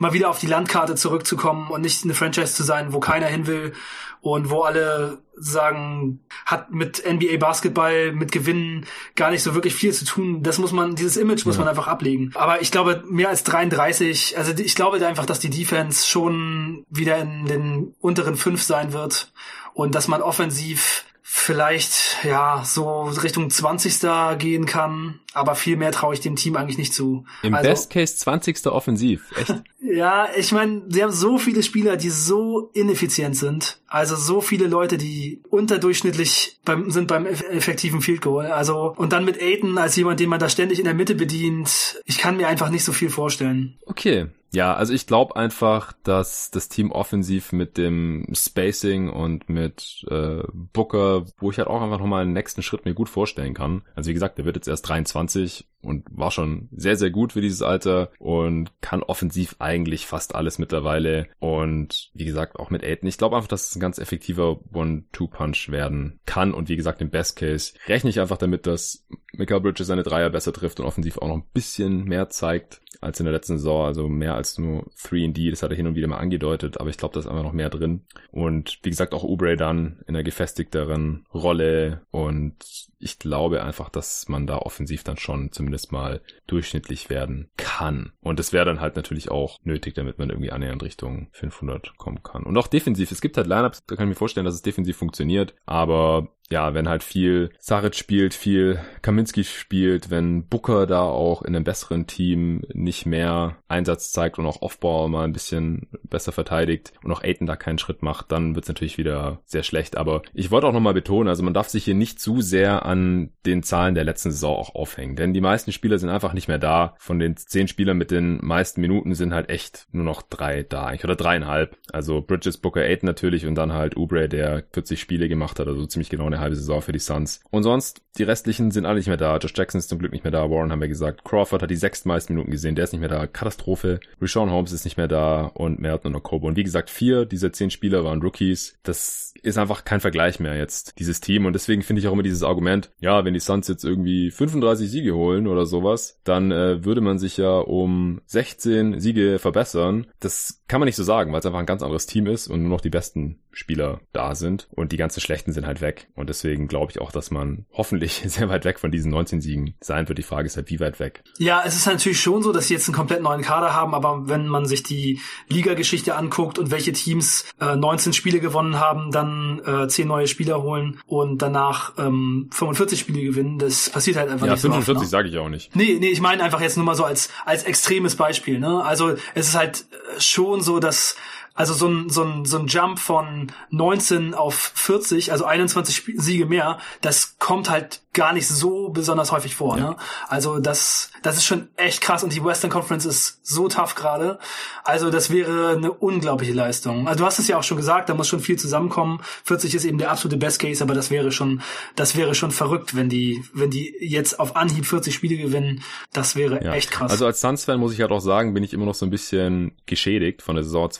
mal wieder auf die Landkarte zurückzukommen und nicht eine Franchise zu sein, wo keiner hin will und wo alle sagen, hat mit NBA Basketball, mit Gewinnen gar nicht so wirklich viel zu tun. Das muss man, dieses Image muss ja. man einfach ablegen. Aber ich glaube, mehr als 33, also ich glaube einfach, dass die Defense schon wieder in den unteren fünf sein wird und dass man offensiv vielleicht ja so Richtung 20. gehen kann, aber viel mehr traue ich dem Team eigentlich nicht zu. Im also, Best Case 20. offensiv, echt? ja, ich meine, sie haben so viele Spieler, die so ineffizient sind, also so viele Leute, die unterdurchschnittlich beim, sind beim effektiven Field Goal. Also und dann mit Aiden als jemand, den man da ständig in der Mitte bedient, ich kann mir einfach nicht so viel vorstellen. Okay, ja, also ich glaube einfach, dass das Team offensiv mit dem Spacing und mit äh, Booker, wo ich halt auch einfach nochmal einen nächsten Schritt mir gut vorstellen kann. Also wie gesagt, der wird jetzt erst 23 und war schon sehr, sehr gut für dieses Alter und kann offensiv eigentlich fast alles mittlerweile. Und wie gesagt, auch mit Aiden. Ich glaube einfach, dass es ein ganz effektiver One-Two-Punch werden kann. Und wie gesagt, im Best Case rechne ich einfach damit, dass Michael Bridges seine Dreier besser trifft und offensiv auch noch ein bisschen mehr zeigt als in der letzten Saison. Also mehr als nur 3D. Das hat er hin und wieder mal angedeutet. Aber ich glaube, da ist einfach noch mehr drin. Und wie gesagt, auch Ubre dann in einer gefestigteren Rolle. Und ich glaube einfach, dass man da offensiv dann schon zumindest mal durchschnittlich werden kann. Und das wäre dann halt natürlich auch nötig, damit man irgendwie annähernd Richtung 500 kommen kann. Und auch defensiv. Es gibt halt Lineups, da kann ich mir vorstellen, dass es defensiv funktioniert. Aber ja, wenn halt viel Saric spielt, viel Kaminski spielt, wenn Booker da auch in einem besseren Team nicht mehr Einsatz zeigt und auch Offball mal ein bisschen besser verteidigt und auch Aiden da keinen Schritt macht, dann wird's natürlich wieder sehr schlecht. Aber ich wollte auch nochmal betonen, also man darf sich hier nicht zu sehr an den Zahlen der letzten Saison auch aufhängen, denn die meisten Spieler sind einfach nicht mehr da. Von den zehn Spielern mit den meisten Minuten sind halt echt nur noch drei da, oder dreieinhalb. Also Bridges, Booker, Aiden natürlich und dann halt Ubre, der 40 Spiele gemacht hat, also ziemlich genau eine halbe Saison für die Suns. Und sonst, die restlichen sind alle nicht mehr da. Josh Jackson ist zum Glück nicht mehr da. Warren haben wir gesagt. Crawford hat die sechstmeisten Minuten gesehen. Der ist nicht mehr da. Katastrophe. Rashawn Holmes ist nicht mehr da. Und Melton und Okobo. Und wie gesagt, vier dieser zehn Spieler waren Rookies. Das ist einfach kein Vergleich mehr jetzt, dieses Team. Und deswegen finde ich auch immer dieses Argument, ja, wenn die Suns jetzt irgendwie 35 Siege holen oder sowas, dann äh, würde man sich ja um 16 Siege verbessern. Das kann man nicht so sagen, weil es einfach ein ganz anderes Team ist und nur noch die besten Spieler da sind. Und die ganzen Schlechten sind halt weg. Und deswegen glaube ich auch, dass man hoffentlich sehr weit weg von diesen 19 Siegen sein wird. Die Frage ist halt, wie weit weg. Ja, es ist natürlich schon so, dass sie jetzt einen komplett neuen Kader haben, aber wenn man sich die Ligageschichte anguckt und welche Teams äh, 19 Spiele gewonnen haben, dann äh, 10 neue Spieler holen und danach ähm, 45 Spiele gewinnen, das passiert halt einfach ja, nicht 45 so oft, ne? sage ich auch nicht. Nee, nee, ich meine einfach jetzt nur mal so als als extremes Beispiel, ne? Also, es ist halt äh, schon so, dass Also so ein, so ein, so ein Jump von 19 auf 40, also 21 Siege mehr, das kommt halt gar nicht so besonders häufig vor. Ja. Ne? Also das, das ist schon echt krass und die Western Conference ist so tough gerade. Also das wäre eine unglaubliche Leistung. Also du hast es ja auch schon gesagt, da muss schon viel zusammenkommen. 40 ist eben der absolute Best Case, aber das wäre schon, das wäre schon verrückt, wenn die, wenn die jetzt auf Anhieb 40 Spiele gewinnen. Das wäre ja. echt krass. Also als Suns-Fan muss ich halt auch sagen, bin ich immer noch so ein bisschen geschädigt von der Saison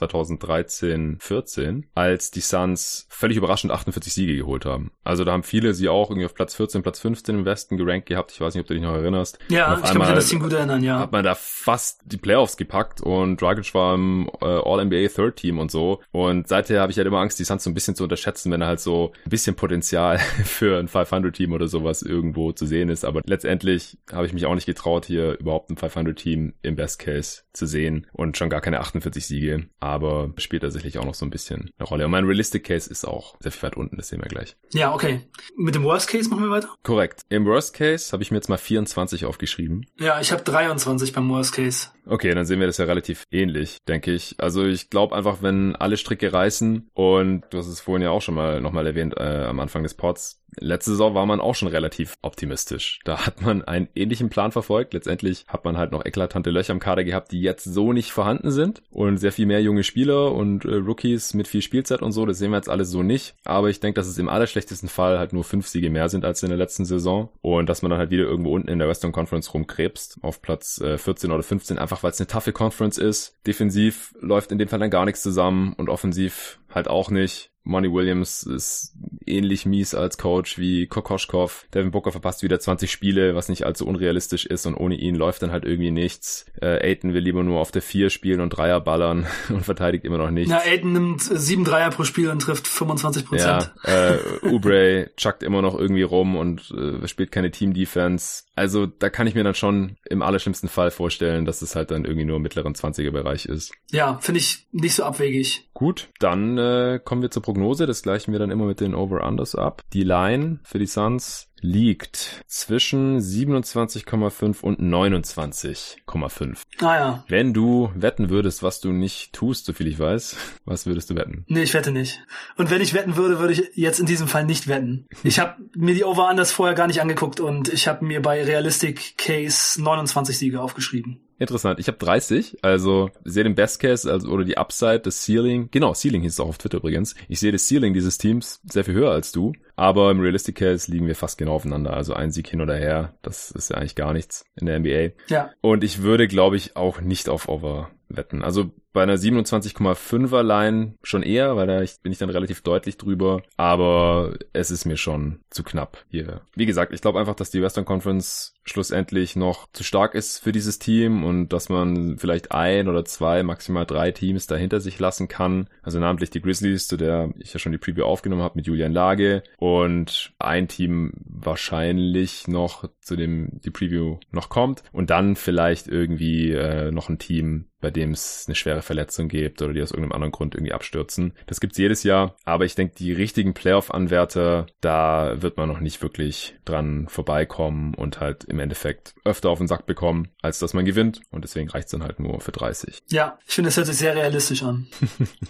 2013, 14, als die Suns völlig überraschend 48 Siege geholt haben. Also da haben viele sie auch irgendwie auf Platz 14, Platz 15 im Westen gerankt gehabt. Ich weiß nicht, ob du dich noch erinnerst. Ja, ich kann mich an das Team gut erinnern, ja. Hat man da fast die Playoffs gepackt und Dragic war im äh, All-NBA Third Team und so. Und seither habe ich halt immer Angst, die Suns so ein bisschen zu unterschätzen, wenn er halt so ein bisschen Potenzial für ein 500-Team oder sowas irgendwo zu sehen ist. Aber letztendlich habe ich mich auch nicht getraut, hier überhaupt ein 500-Team im Best Case zu sehen und schon gar keine 48 Siege. Aber spielt tatsächlich auch noch so ein bisschen eine Rolle. Und mein Realistic Case ist auch sehr viel weit unten, das sehen wir gleich. Ja, okay. Mit dem Worst Case machen wir weiter? Korrekt. Im Worst Case habe ich mir jetzt mal 24 aufgeschrieben. Ja, ich habe 23 beim Worst Case. Okay, dann sehen wir das ja relativ ähnlich, denke ich. Also ich glaube einfach, wenn alle Stricke reißen und du hast es vorhin ja auch schon mal nochmal erwähnt äh, am Anfang des Pods, letzte Saison war man auch schon relativ optimistisch. Da hat man einen ähnlichen Plan verfolgt. Letztendlich hat man halt noch eklatante Löcher im Kader gehabt, die jetzt so nicht vorhanden sind und sehr viel mehr junge Spieler und äh, Rookies mit viel Spielzeit und so. Das sehen wir jetzt alles so nicht. Aber ich denke, dass es im allerschlechtesten Fall halt nur fünf Siege mehr sind als in der letzten Saison und dass man dann halt wieder irgendwo unten in der Western Conference rumkrebst auf Platz äh, 14 oder 15, einfach weil es eine taffe Conference ist. Defensiv läuft in dem Fall dann gar nichts zusammen und offensiv halt auch nicht. Money Williams ist ähnlich mies als Coach wie Kokoschkov. Devin Booker verpasst wieder 20 Spiele, was nicht allzu unrealistisch ist und ohne ihn läuft dann halt irgendwie nichts. Äh, Aiton will lieber nur auf der 4 spielen und Dreier ballern und verteidigt immer noch nichts. Ja, Aiton nimmt sieben Dreier pro Spiel und trifft 25 Prozent. Ja, äh, Ubre chuckt immer noch irgendwie rum und äh, spielt keine Team-Defense. Also da kann ich mir dann schon im allerschlimmsten Fall vorstellen, dass es halt dann irgendwie nur im mittleren 20er-Bereich ist. Ja, finde ich nicht so abwegig. Gut, dann äh, kommen wir zur Prognose. Das gleichen wir dann immer mit den Over-Unders ab. Die Line für die Suns liegt zwischen 27,5 und 29,5. Ah ja. Wenn du wetten würdest, was du nicht tust, so viel ich weiß, was würdest du wetten? Nee, ich wette nicht. Und wenn ich wetten würde, würde ich jetzt in diesem Fall nicht wetten. Ich habe mir die Over-Unders vorher gar nicht angeguckt und ich habe mir bei Realistic Case 29 Siege aufgeschrieben. Interessant. Ich habe 30, also sehe den Best Case also, oder die Upside, das Ceiling. Genau, Ceiling hieß es auch auf Twitter übrigens. Ich sehe das Ceiling dieses Teams sehr viel höher als du, aber im Realistic Case liegen wir fast genau aufeinander. Also ein Sieg hin oder her, das ist ja eigentlich gar nichts in der NBA. Ja. Und ich würde, glaube ich, auch nicht auf Over wetten. Also bei einer 27,5er Line schon eher, weil da bin ich dann relativ deutlich drüber. Aber es ist mir schon zu knapp hier. Wie gesagt, ich glaube einfach, dass die Western Conference schlussendlich noch zu stark ist für dieses Team und dass man vielleicht ein oder zwei, maximal drei Teams dahinter sich lassen kann. Also namentlich die Grizzlies, zu der ich ja schon die Preview aufgenommen habe mit Julian Lage und ein Team wahrscheinlich noch zu dem die Preview noch kommt und dann vielleicht irgendwie äh, noch ein Team, bei dem es eine schwere Verletzung gibt oder die aus irgendeinem anderen Grund irgendwie abstürzen. Das gibt's jedes Jahr, aber ich denke, die richtigen Playoff-Anwärter, da wird man noch nicht wirklich dran vorbeikommen und halt im Endeffekt öfter auf den Sack bekommen, als dass man gewinnt und deswegen reicht's dann halt nur für 30. Ja, ich finde, es hört sich sehr realistisch an.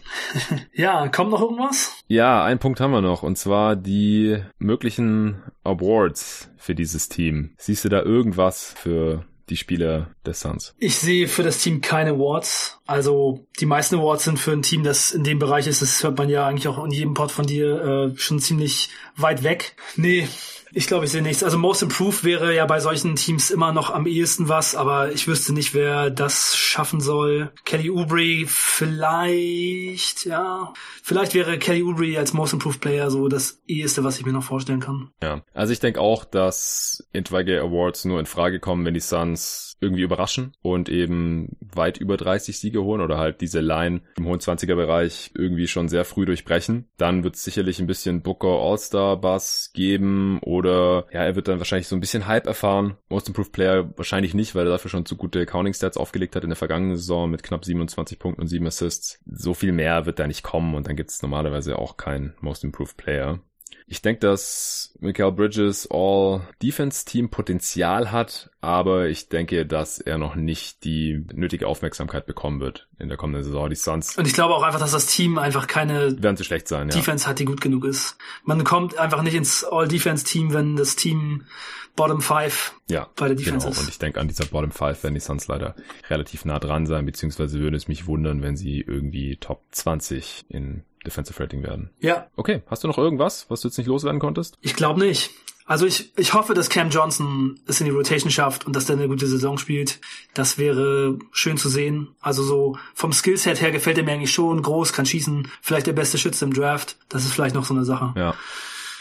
ja, kommt noch irgendwas? Ja, einen Punkt haben wir noch und zwar die möglichen Awards für dieses Team. Siehst du da irgendwas für die Spieler des Suns? Ich sehe für das Team keine Awards. Also die meisten Awards sind für ein Team, das in dem Bereich ist. Das hört man ja eigentlich auch in jedem Pod von dir äh, schon ziemlich weit weg. Nee, ich glaube, ich sehe nichts. Also Most Improved wäre ja bei solchen Teams immer noch am ehesten was, aber ich wüsste nicht, wer das schaffen soll. Kelly Oubre vielleicht, ja. Vielleicht wäre Kelly Oubre als Most Improved Player so das eheste, was ich mir noch vorstellen kann. Ja, also ich denke auch, dass etwaige Awards nur in Frage kommen, wenn die Suns irgendwie überraschen und eben weit über 30 Siege holen oder halt diese Line im hohen 20er Bereich irgendwie schon sehr früh durchbrechen. Dann wird es sicherlich ein bisschen Booker All-Star Bass geben oder ja, er wird dann wahrscheinlich so ein bisschen Hype erfahren. Most Improved Player wahrscheinlich nicht, weil er dafür schon zu gute Counting Stats aufgelegt hat in der vergangenen Saison mit knapp 27 Punkten und 7 Assists. So viel mehr wird da nicht kommen und dann gibt es normalerweise auch keinen Most Improved Player. Ich denke, dass Michael Bridges All-Defense-Team Potenzial hat, aber ich denke, dass er noch nicht die nötige Aufmerksamkeit bekommen wird in der kommenden Saison. Die Suns. Und ich glaube auch einfach, dass das Team einfach keine werden zu schlecht sein, ja. Defense hat, die gut genug ist. Man kommt einfach nicht ins All-Defense-Team, wenn das Team Bottom 5 ja, bei der Defense genau. ist. Und ich denke, an dieser Bottom 5 werden die Suns leider relativ nah dran sein, beziehungsweise würde es mich wundern, wenn sie irgendwie Top 20 in Defensive Rating werden. Ja. Okay, hast du noch irgendwas, was du jetzt nicht loswerden konntest? Ich glaube nicht. Also ich, ich hoffe, dass Cam Johnson es in die Rotation schafft und dass der eine gute Saison spielt. Das wäre schön zu sehen. Also so vom Skillset her gefällt er mir eigentlich schon. Groß, kann schießen, vielleicht der beste Schütze im Draft. Das ist vielleicht noch so eine Sache. Ja.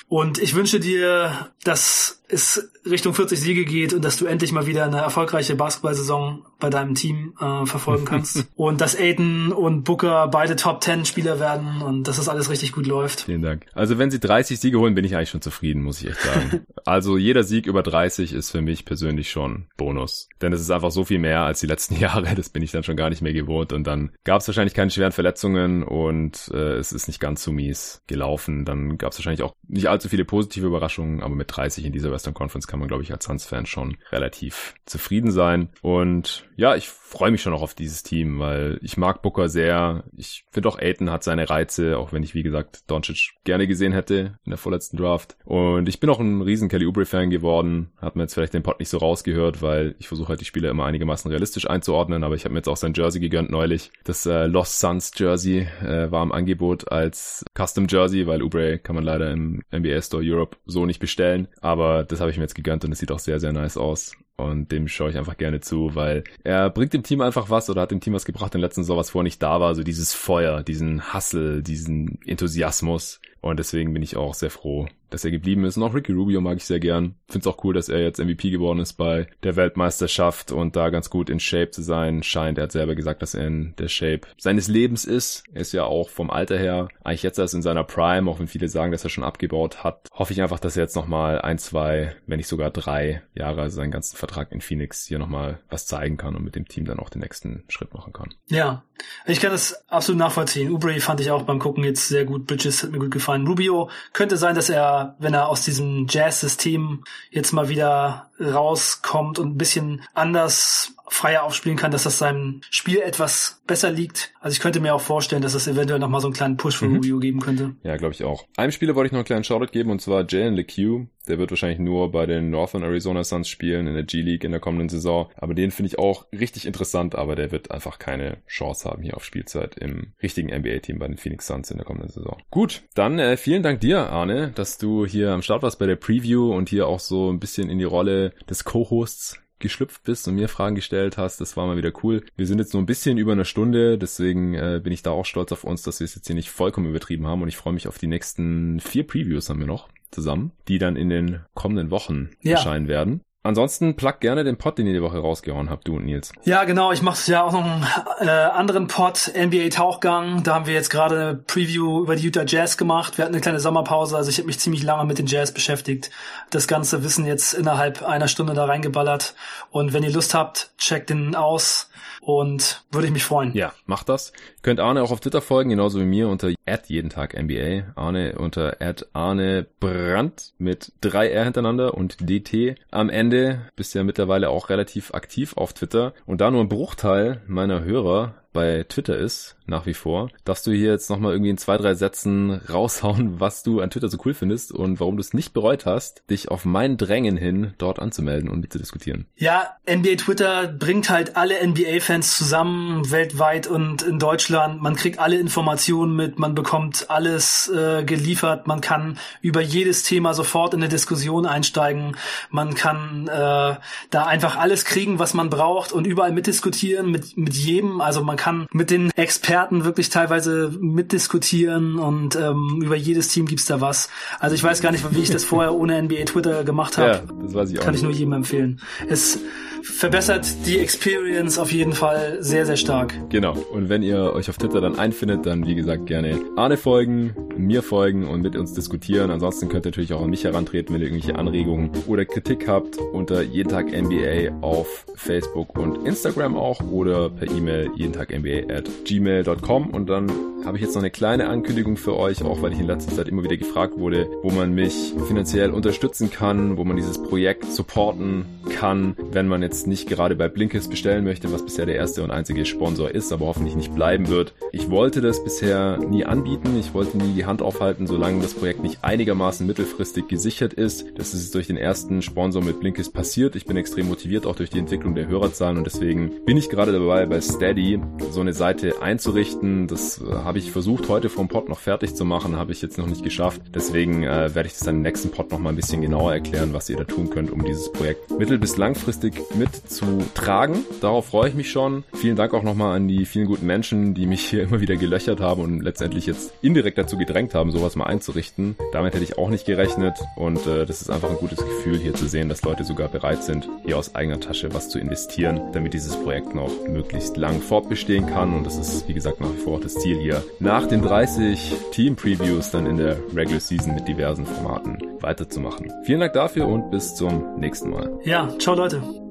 Und ich wünsche dir, dass es Richtung 40 Siege geht und dass du endlich mal wieder eine erfolgreiche Basketballsaison bei deinem Team äh, verfolgen kannst. und dass Aiden und Booker beide Top 10 Spieler werden und dass das alles richtig gut läuft. Vielen Dank. Also wenn sie 30 Siege holen, bin ich eigentlich schon zufrieden, muss ich echt sagen. also jeder Sieg über 30 ist für mich persönlich schon Bonus. Denn es ist einfach so viel mehr als die letzten Jahre, das bin ich dann schon gar nicht mehr gewohnt. Und dann gab es wahrscheinlich keine schweren Verletzungen und äh, es ist nicht ganz so mies gelaufen. Dann gab es wahrscheinlich auch nicht allzu viele positive Überraschungen, aber mit 30 in dieser Western Conference kann man, glaube ich, als Suns-Fan schon relativ zufrieden sein. Und ja, ich freue mich schon auch auf dieses Team, weil ich mag Booker sehr. Ich finde auch Aiton hat seine Reize, auch wenn ich, wie gesagt, Doncic gerne gesehen hätte in der vorletzten Draft. Und ich bin auch ein riesen Kelly Oubre-Fan geworden. Hat mir jetzt vielleicht den Pod nicht so rausgehört, weil ich versuche halt die Spieler immer einigermaßen realistisch einzuordnen, aber ich habe mir jetzt auch sein Jersey gegönnt neulich. Das äh, Lost Suns Jersey äh, war im Angebot als Custom Jersey, weil Oubre kann man leider im NBA Store Europe so nicht bestellen. Aber das habe ich mir jetzt gegönnt und es sieht auch sehr, sehr nice aus. Und dem schaue ich einfach gerne zu, weil er bringt dem Team einfach was oder hat dem Team was gebracht der letzten Saison, was vorher nicht da war. So dieses Feuer, diesen Hustle, diesen Enthusiasmus. Und deswegen bin ich auch sehr froh, dass er geblieben ist. Und auch Ricky Rubio mag ich sehr gern. Finde es auch cool, dass er jetzt MVP geworden ist bei der Weltmeisterschaft und da ganz gut in Shape zu sein scheint. Er hat selber gesagt, dass er in der Shape seines Lebens ist. Er ist ja auch vom Alter her eigentlich jetzt erst in seiner Prime, auch wenn viele sagen, dass er schon abgebaut hat. Hoffe ich einfach, dass er jetzt nochmal ein, zwei, wenn nicht sogar drei Jahre, also seinen ganzen Vertrag in Phoenix hier nochmal was zeigen kann und mit dem Team dann auch den nächsten Schritt machen kann. Ja, ich kann das absolut nachvollziehen. Ubre fand ich auch beim Gucken jetzt sehr gut. Bridges hat mir gut gefallen. Rubio könnte sein, dass er, wenn er aus diesem Jazz-System jetzt mal wieder rauskommt und ein bisschen anders freier aufspielen kann, dass das seinem Spiel etwas besser liegt. Also ich könnte mir auch vorstellen, dass es eventuell nochmal so einen kleinen Push für mhm. Rubio geben könnte. Ja, glaube ich auch. Einem Spieler wollte ich noch einen kleinen Shoutout geben und zwar Jalen LeCue. Der wird wahrscheinlich nur bei den Northern Arizona Suns spielen in der G-League in der kommenden Saison. Aber den finde ich auch richtig interessant, aber der wird einfach keine Chance haben hier auf Spielzeit im richtigen NBA-Team bei den Phoenix Suns in der kommenden Saison. Gut, dann äh, vielen Dank dir, Arne, dass du hier am Start warst bei der Preview und hier auch so ein bisschen in die Rolle des Co-Hosts geschlüpft bist und mir Fragen gestellt hast. Das war mal wieder cool. Wir sind jetzt nur ein bisschen über eine Stunde, deswegen äh, bin ich da auch stolz auf uns, dass wir es jetzt hier nicht vollkommen übertrieben haben und ich freue mich auf die nächsten vier Previews haben wir noch zusammen, die dann in den kommenden Wochen ja. erscheinen werden. Ansonsten plug gerne den Pod, den ihr die Woche rausgehauen habt, du und Nils. Ja, genau. Ich mache ja auch noch einen äh, anderen Pod, NBA Tauchgang. Da haben wir jetzt gerade eine Preview über die Utah Jazz gemacht. Wir hatten eine kleine Sommerpause, also ich habe mich ziemlich lange mit den Jazz beschäftigt. Das ganze Wissen jetzt innerhalb einer Stunde da reingeballert. Und wenn ihr Lust habt, checkt den aus und würde ich mich freuen. Ja, macht das. Könnt Arne auch auf Twitter folgen, genauso wie mir unter jeden Tag NBA. Arne unter Arne Brandt mit drei R hintereinander und DT am Ende. Bist ja mittlerweile auch relativ aktiv auf Twitter. Und da nur ein Bruchteil meiner Hörer bei Twitter ist, nach wie vor, darfst du hier jetzt nochmal irgendwie in zwei, drei Sätzen raushauen, was du an Twitter so cool findest und warum du es nicht bereut hast, dich auf mein Drängen hin dort anzumelden und mitzudiskutieren. Ja, NBA Twitter bringt halt alle NBA-Fans zusammen, weltweit und in Deutschland. Man kriegt alle Informationen mit, man bekommt alles äh, geliefert, man kann über jedes Thema sofort in eine Diskussion einsteigen, man kann äh, da einfach alles kriegen, was man braucht und überall mitdiskutieren mit, mit jedem. Also man kann mit den Experten wirklich teilweise mitdiskutieren und ähm, über jedes Team gibt's da was. Also ich weiß gar nicht, wie ich das vorher ohne NBA Twitter gemacht habe. Ja, das weiß ich auch. Kann ich nur jedem empfehlen. Es verbessert die Experience auf jeden Fall sehr, sehr stark. Genau. Und wenn ihr euch auf Twitter dann einfindet, dann wie gesagt gerne Arne folgen, mir folgen und mit uns diskutieren. Ansonsten könnt ihr natürlich auch an mich herantreten, wenn ihr irgendwelche Anregungen oder Kritik habt unter jeden Tag NBA auf Facebook und Instagram auch oder per E-Mail jeden Tag NBA at gmail.com und dann habe ich jetzt noch eine kleine Ankündigung für euch, auch weil ich in letzter Zeit immer wieder gefragt wurde, wo man mich finanziell unterstützen kann, wo man dieses Projekt supporten kann, wenn man jetzt nicht gerade bei Blinkist bestellen möchte, was bisher der erste und einzige Sponsor ist, aber hoffentlich nicht bleiben wird. Ich wollte das bisher nie anbieten, ich wollte nie die Hand aufhalten, solange das Projekt nicht einigermaßen mittelfristig gesichert ist. Das ist durch den ersten Sponsor mit Blinkist passiert. Ich bin extrem motiviert, auch durch die Entwicklung der Hörerzahlen und deswegen bin ich gerade dabei, bei Steady so eine Seite einzurichten. Das äh, habe ich versucht, heute vom Pod noch fertig zu machen, habe ich jetzt noch nicht geschafft. Deswegen äh, werde ich das dann im nächsten Pod noch mal ein bisschen genauer erklären, was ihr da tun könnt, um dieses Projekt mittel- bis langfristig mitzutragen. Darauf freue ich mich schon. Vielen Dank auch nochmal an die vielen guten Menschen, die mich hier immer wieder gelöchert haben und letztendlich jetzt indirekt dazu gedrängt haben, sowas mal einzurichten. Damit hätte ich auch nicht gerechnet und äh, das ist einfach ein gutes Gefühl hier zu sehen, dass Leute sogar bereit sind, hier aus eigener Tasche was zu investieren, damit dieses Projekt noch möglichst lang fortbestehen kann und das ist wie gesagt nach wie vor auch das Ziel hier nach den 30 Team Previews dann in der Regular Season mit diversen Formaten weiterzumachen. Vielen Dank dafür und bis zum nächsten Mal. Ja, ciao Leute.